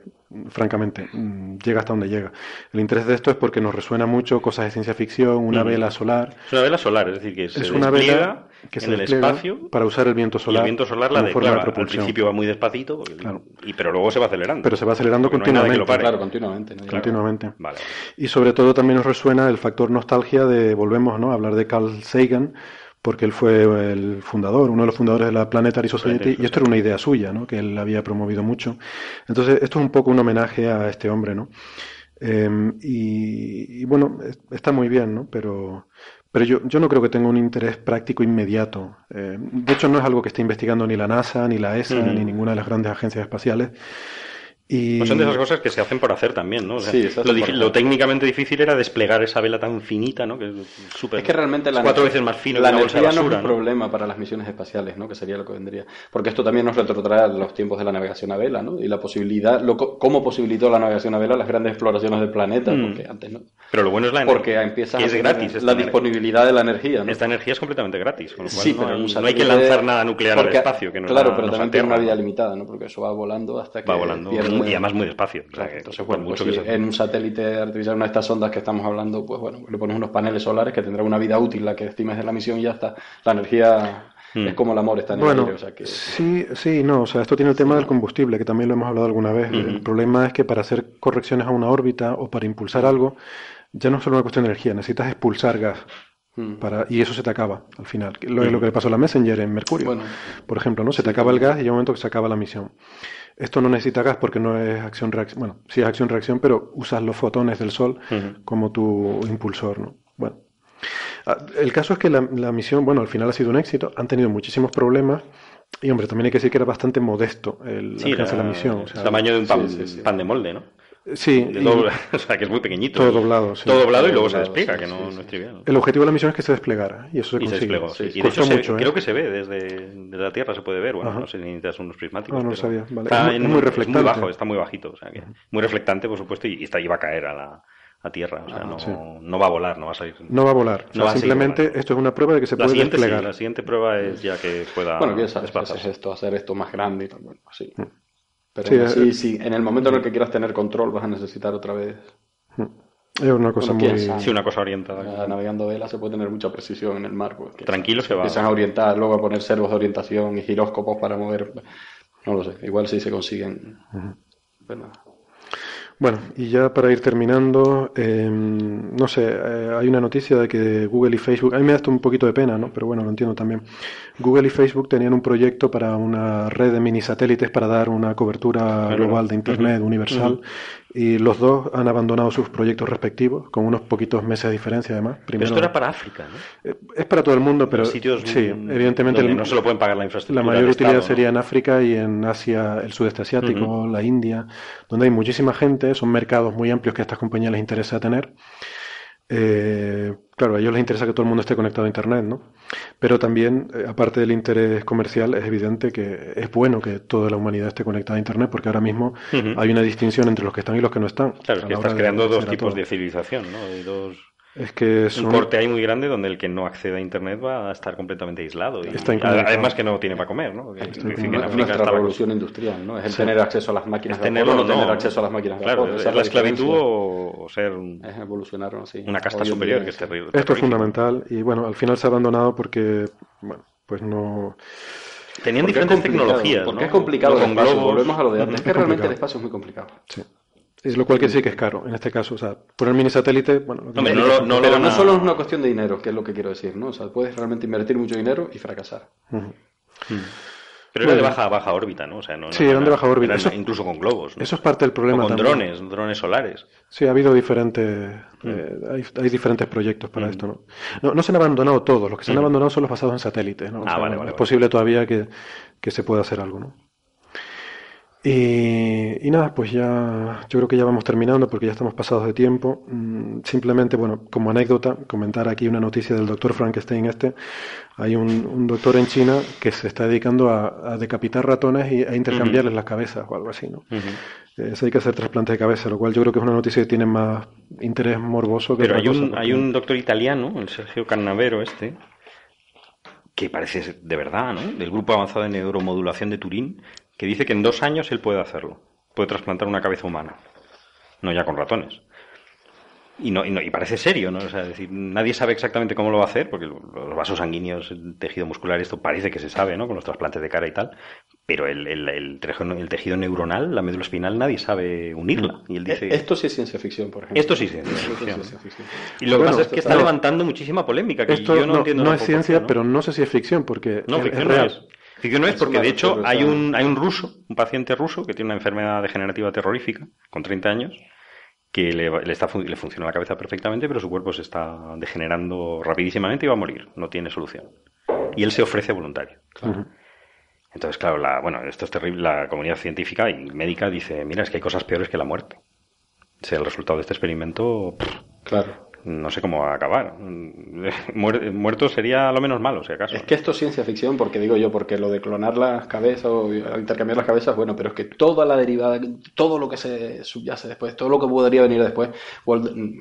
francamente, mm, llega hasta donde llega. El interés de esto es porque nos resuena mucho cosas de ciencia ficción, una Ujú. vela solar. Es una vela solar, es decir, que se es una despliega vela que se en el espacio para usar el viento y solar. el viento solar la de, forma claro, de al propulsión. principio va muy despacito, porque- Claro. y, pero luego se va acelerando. Pero se va acelerando Porque no hay nada que lo continuamente. pare. Claro, continuamente. ¿no? Claro. continuamente. Vale. Y sobre todo también nos resuena el factor nostalgia de, volvemos ¿no? a hablar de Carl Sagan, porque él fue el fundador, uno de los fundadores de la Planetary Society, Planetary y esto era una idea suya, ¿no? que él había promovido mucho. Entonces, esto es un poco un homenaje a este hombre, ¿no? Eh, y, y bueno, es- está muy bien, ¿no? Pero, pero yo, yo no creo que tenga un interés práctico inmediato. Eh, de hecho, no es algo que esté investigando ni la NASA, ni la ESA, ni ninguna de las grandes agencias espaciales. Y... Pues son de esas cosas que se hacen por hacer también, ¿no? O sea, Sí, eso lo, por técnicamente difícil era desplegar esa vela tan finita, ¿no? Que es súper. Es que realmente la cuatro veces más fino la que una bolsa de no es un ¿no? problema para las misiones espaciales, ¿no? Que sería lo que vendría. Porque esto también nos retrotrae a los tiempos de la navegación a vela, ¿no? Y la posibilidad, lo, cómo posibilitó la navegación a vela las grandes exploraciones del planeta, Mm. porque antes no. Pero lo bueno es la energía. Porque empiezas que a es gratis. la energía. disponibilidad de la energía, ¿no? Esta energía es completamente gratis, con lo cual Sí, no, hay, un no hay que lanzar nada nuclear porque- al espacio, que nos Claro, pero nos también tiene una vida limitada, ¿no? Porque eso va volando hasta que Va volando y además muy despacio. o sea, Claro, que entonces, bueno, mucho pues que si se- en un satélite artificial, una de estas ondas que estamos hablando, pues bueno, le pones unos paneles solares que tendrá una vida útil, la que estimes de la misión y ya está. La energía Hmm. es como el amor, está en el Bueno, aire, o sea que... sí, sí, no, o sea, esto tiene el tema del combustible, que también lo hemos hablado alguna vez. El problema es que para hacer correcciones a una órbita o para impulsar algo, ya no es solo una cuestión de energía, necesitas expulsar gas. Mm. Para, y eso se te acaba al final. Lo, lo que le pasó a la Messenger en Mercurio, Bueno. por ejemplo, ¿no? Se te acaba el gas y llega un momento que se acaba la misión. Esto no necesita gas porque no es acción-reacción. Bueno, sí es acción-reacción, pero usas los fotones del Sol como tu impulsor, ¿no? Bueno. Ah, El caso es que la, la misión, bueno, al final ha sido un éxito, han tenido muchísimos problemas y, hombre, también hay que decir que era bastante modesto el Sí, alcance de la misión. o el sea, tamaño de un pan, sí. pan de molde, ¿no? Sí, De y doble- [laughs] o sea, que es muy pequeñito. todo doblado, sí. Todo doblado y luego se despliega, sí, que no, sí, no es trivial. el objetivo de la misión es que se desplegara y eso se Y se consigue. desplegó, sí. Y de hecho se- mucho, ¿eh? creo que se ve desde, desde la Tierra, se puede ver. Bueno, Ajá. no sé si necesitas unos prismáticos. Ah, no lo pero sabía, vale. Está Es muy- en- es muy reflectante. muy bajo, está muy bajito. O sea, que muy reflectante, por supuesto, y, y está, iba a caer a la a Tierra. O sea, Ah, no, sí. no va a volar, no va a salir. No va a volar. O sea, No a simplemente esto es una prueba de que se la puede sí, desplegar. la siguiente prueba es ya que pueda Bueno, desplazarse. haces esto, hacer esto más grande y tal, bueno, sí. Pero Sí, así, eh, sí, en el momento en el que quieras tener control vas a necesitar otra vez... Es una cosa Bueno, muy... Sí, una cosa orientada. Ya navegando vela se puede tener mucha precisión en el mar. porque Tranquilo se va. Empiezan a orientar, luego a poner servos de orientación y giróscopos para mover... No lo sé, igual sí se consiguen... Pero nada. Bueno, y ya para ir terminando, eh, no sé, eh, hay una noticia de que Google y Facebook, a mí me da esto un poquito de pena, ¿no? Pero bueno, lo entiendo también. Google y Facebook tenían un proyecto para una red de mini satélites para dar una cobertura Claro. global de Internet universal y los dos han abandonado sus proyectos respectivos con unos poquitos meses de diferencia además. Pero Primero, esto era para África, ¿no? eh, es para todo el mundo, pero sitios sí, mm, evidentemente el- no se lo pueden pagar la infraestructura. la mayor utilidad Estado, ¿no? sería en África y en Asia, el sudeste asiático, la India, donde hay muchísima gente, son mercados muy amplios que a estas compañías les interesa tener. Eh, claro, a ellos les interesa que todo el mundo esté conectado a Internet, ¿no? Pero también, eh, aparte del interés comercial, es evidente que es bueno que toda la humanidad esté conectada a Internet, porque ahora mismo hay una distinción entre los que están y los que no están. Claro, es que estás creando dos tipos todo. de civilización, ¿no? De dos... Es que es un corte ahí muy grande donde el que no accede a internet va a estar completamente aislado. Y, Está además que no tiene para comer, ¿no? Que- Está que en. Es África estaba- revolución industrial, ¿no? Es el Sí. tener acceso a las máquinas es de tenerlo vapor, o no no. tener acceso a las máquinas de Claro, vapor. es la es esclavitud o, o ser un- Es evolucionaron así. una casta superior, día que es sí. terrible. Esto es terrorífico. fundamental y bueno, al final se ha abandonado porque, bueno, pues no... Tenían Porque es diferentes tecnologías, Porque ¿no? es complicado el con espacio, globos. volvemos a lo de [laughs] antes. Es es que realmente el espacio es muy complicado. Sí. Es lo cual quiere decir que es caro, en este caso. O sea, poner mini satélite, bueno, lo que no lo- no lo Pero no solo es una cuestión de dinero, que es lo que quiero decir, ¿no? O sea, puedes realmente invertir mucho dinero y fracasar. Ujú. Pero era de Bueno. baja, baja órbita, ¿no? O sea, no Sí, eran de baja órbita. Eso- incluso con globos, ¿no? Eso es parte del O problema con también. drones, drones solares. Sí, ha habido diferentes, Mm. eh, hay, hay diferentes proyectos para esto, ¿no? ¿no? no se han abandonado todos, los que se han abandonado son los basados en satélites, ¿no? O Mm. Ah, sea, vale, bueno, vale, es vale. posible todavía que, que se pueda hacer algo, ¿no? Y, y nada, pues ya, yo creo que ya vamos terminando porque ya estamos pasados de tiempo. Mm, Simplemente, bueno, como anécdota, comentar aquí una noticia del doctor Frankenstein este. Hay un, un doctor en China que se está dedicando a, a decapitar ratones y a intercambiarles las cabezas o algo así, ¿no? Ujú. Eso hay que hacer trasplante de cabeza, lo cual yo creo que es una noticia que tiene más interés morboso que Pero otra hay cosa, un, hay un doctor italiano, el Sergio Cannavero este, que parece de verdad, ¿no? Del Grupo Avanzado de Neuromodulación de Turín, que dice que en dos años él puede hacerlo. Puede trasplantar una cabeza humana. No ya con ratones. Y, no, y, no- y parece serio, ¿no? O sea, es decir, nadie sabe exactamente cómo lo va a hacer, porque los vasos sanguíneos, el tejido muscular, esto parece que se sabe, ¿no? Con los trasplantes de cara y tal. Pero el, el, el tejido, el tejido neuronal, la médula espinal, nadie sabe unirla. Y él dice... Eh, Esto sí es ciencia ficción, por ejemplo. Esto sí es ciencia Esto sí es ficción. ciencia ficción. Y lo que pasa es que está levantando muchísima polémica. Que Esto yo no, no, entiendo no es ciencia, pero no sé si es ficción, porque No, es, ficción es no es. Ficción no es porque, de hecho, hay un, hay un ruso, un paciente ruso que tiene una enfermedad degenerativa terrorífica, con 30 años, que le, le está, le funciona la cabeza perfectamente, pero su cuerpo se está degenerando rapidísimamente y va a morir. No tiene solución. Y él se ofrece voluntario. Entonces, claro, la, bueno, esto es terrible. La comunidad científica y médica dice, mira, es que hay cosas peores que la muerte. Si el resultado de este experimento, Claro. No sé cómo va a acabar. [laughs] Muer- Muerto sería lo menos malo, si acaso. Es que esto es ciencia ficción, porque digo yo, porque lo de clonar las cabezas o intercambiar las cabezas, bueno, pero es que toda la derivada, todo lo que se subyace después, todo lo que podría venir después,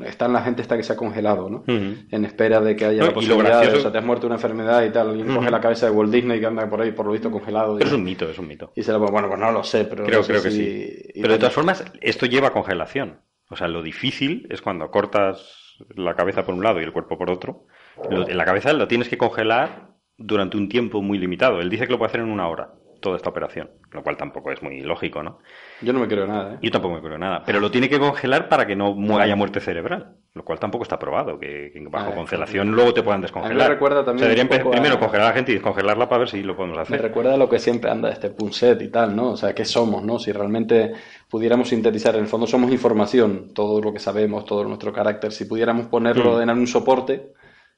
está en la gente esta que se ha congelado, ¿no? En espera de que haya No, la lo posibilidad, de- o sea, te has muerto una enfermedad y tal, alguien Ujú. coge la cabeza de Walt Disney que anda por ahí, por lo visto, congelado. Pero y, es un mito, es un mito. y se la bueno, pues no lo sé, pero Creo, no sé creo que sí. Pero de todas formas, esto lleva congelación. O sea, lo difícil es cuando cortas la cabeza por un lado y el cuerpo por otro. La cabeza lo tienes que congelar durante un tiempo muy limitado. Él dice que lo puede hacer en una hora, toda esta operación. Lo cual tampoco es muy lógico, ¿no? Yo no me creo nada, ¿eh? Yo tampoco me creo nada. Pero lo tiene que congelar para que no haya muerte cerebral. Lo cual tampoco está probado. Que, que bajo Ah, congelación luego te puedan descongelar. me recuerda O también sea, deberían primero a- congelar a la gente y descongelarla para ver si lo podemos Me hacer. recuerda a lo que siempre anda este Punset y tal, ¿no? O sea, ¿qué somos, no? Si realmente pudiéramos sintetizar, en el fondo somos información, todo lo que sabemos, todo nuestro carácter, si pudiéramos ponerlo Mm. en algún soporte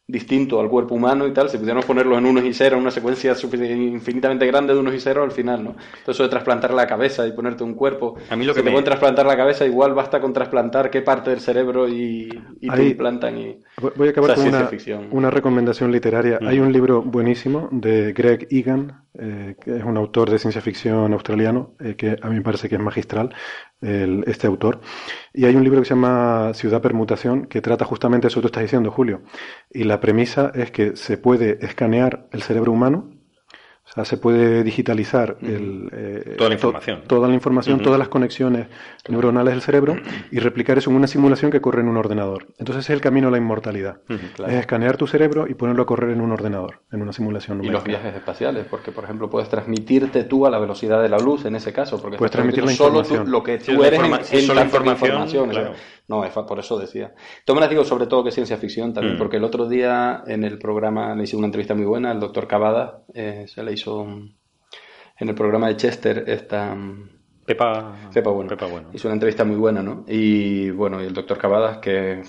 distinto al cuerpo humano y tal, si pudiéramos ponerlo en unos y ceros, una secuencia infinitamente grande de unos y ceros al final, ¿no? Entonces eso de trasplantar la cabeza y ponerte un cuerpo, A mí lo si que te me- pueden trasplantar la cabeza, igual basta con trasplantar qué parte del cerebro y, y te Ahí- implantan y... Voy- a acabar O sea, con una, ficción. una recomendación literaria. Mm. Hay un libro buenísimo de Greg Egan, eh, que es un autor de ciencia ficción australiano, eh, que a mí me parece que es magistral, el- este autor. Y hay un libro que se llama Ciudad Permutación, que trata justamente eso que estás diciendo, Julio. Y la premisa es que se puede escanear el cerebro humano, o sea, se puede digitalizar el, eh, Toda la to- información. toda la información, Ujú. todas las conexiones neuronales del cerebro y replicar eso en una simulación que corre en un ordenador. Entonces ese es el camino a la inmortalidad. Ujú, claro. Es escanear tu cerebro y ponerlo a correr en un ordenador, en una simulación Y los numérica. viajes espaciales, porque por ejemplo puedes transmitirte tú a la velocidad de la luz en ese caso, porque Puedes transmitir solo información. tú- lo que tú es la eres en, en solo que información, o sea, claro. no, es por eso decía. Esto me las digo sobre todo que es ciencia ficción también, Mm. porque el otro día en el programa le hice una entrevista muy buena al doctor Cavada, eh, se le hizo um, en el programa de Chester esta... um, Pepa, Pepa Bueno. Pepa Bueno. Hizo una entrevista muy buena, ¿no? Y bueno, y el doctor Cavadas, que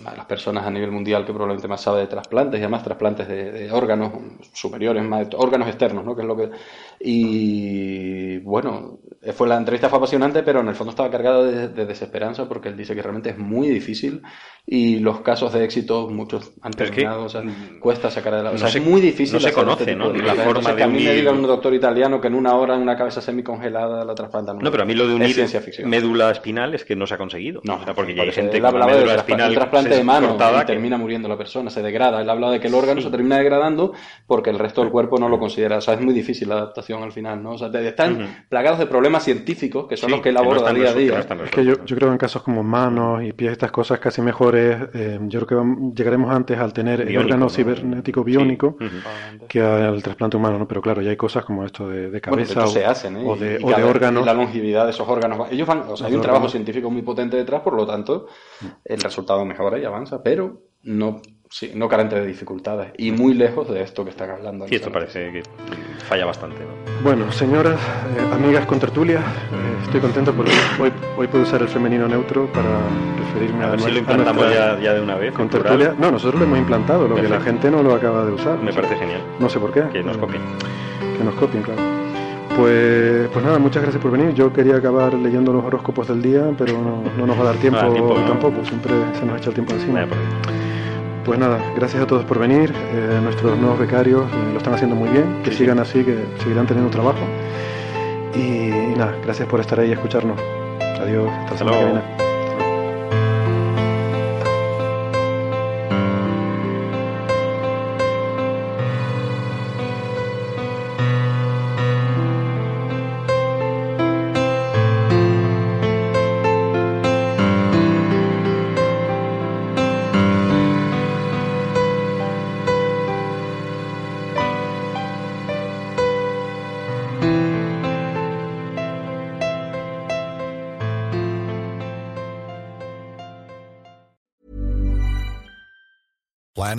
una de las personas a nivel mundial que probablemente más sabe de trasplantes y además trasplantes de, de órganos superiores, más, órganos externos, ¿no? Que es lo que... Y bueno, fue la entrevista fue apasionante, pero en el fondo estaba cargada de, de desesperanza porque él dice que realmente es muy difícil y los casos de éxito, muchos han Pero es que, terminado, o sea, cuesta sacar de la... o no sea, se- es muy difícil no se hacer conoce, este ¿no? de La forma Entonces, de que a mí me unir- diga un doctor italiano que en una hora una cabeza semicongelada la trasplantan. No, pero a mí lo de unir ciencia ficción. médula espinal es que no se ha conseguido. No, O sea, porque por hay gente él con hablaba de médula traspa- espinal un trasplante se- de mano que- termina muriendo la persona, se degrada. Él hablaba de que el órgano se termina degradando porque el resto del cuerpo no lo considera. O sea, es muy difícil la adaptación al final, ¿no? O sea, están Ujú. plagados de problemas científicos que son Sí, los que él aborda día a día. Es que yo, yo creo que en casos como manos y pies, estas cosas casi eh, yo creo que llegaremos antes al tener el Biónico, órgano ¿no? cibernético biónico Sí. Que al trasplante humano, ¿no? Pero claro, ya hay cosas como esto de, de Bueno, de cabeza o, se hacen, ¿eh? o Y- de, y o de cada- órganos. la longevidad de esos órganos. Ellos van, o sea, hay un trabajo científico muy potente detrás, por lo tanto, el resultado mejora y avanza, pero no, sí, no carente de dificultades y muy lejos de esto que están hablando. Sí, esto parece que falla bastante. ¿no? Bueno, señoras, eh, amigas con tertulia, eh, estoy contento porque hoy, hoy puedo usar el femenino neutro para referirme A a, ver si lo a implantamos nuestra ya, ya de una vez. con tertulia. No, nosotros lo hemos implantado, lo que la gente no lo acaba de usar. Me parece genial. No sé por qué. Que nos Eh, copien. Que nos copien, claro. Pues, pues nada, muchas gracias por venir. Yo quería acabar leyendo los horóscopos del día, pero no, no nos va a dar tiempo, [laughs] No da tiempo, hoy ¿no? tampoco. Siempre se nos echa el tiempo encima. Vaya por ahí. Pues nada, gracias a todos por venir. Eh, nuestros nuevos becarios eh, lo están haciendo muy bien. Que Sí, sigan así, que seguirán teniendo trabajo. Y, y nada, gracias por estar ahí y escucharnos. Adiós, hasta la Hasta semana que viene.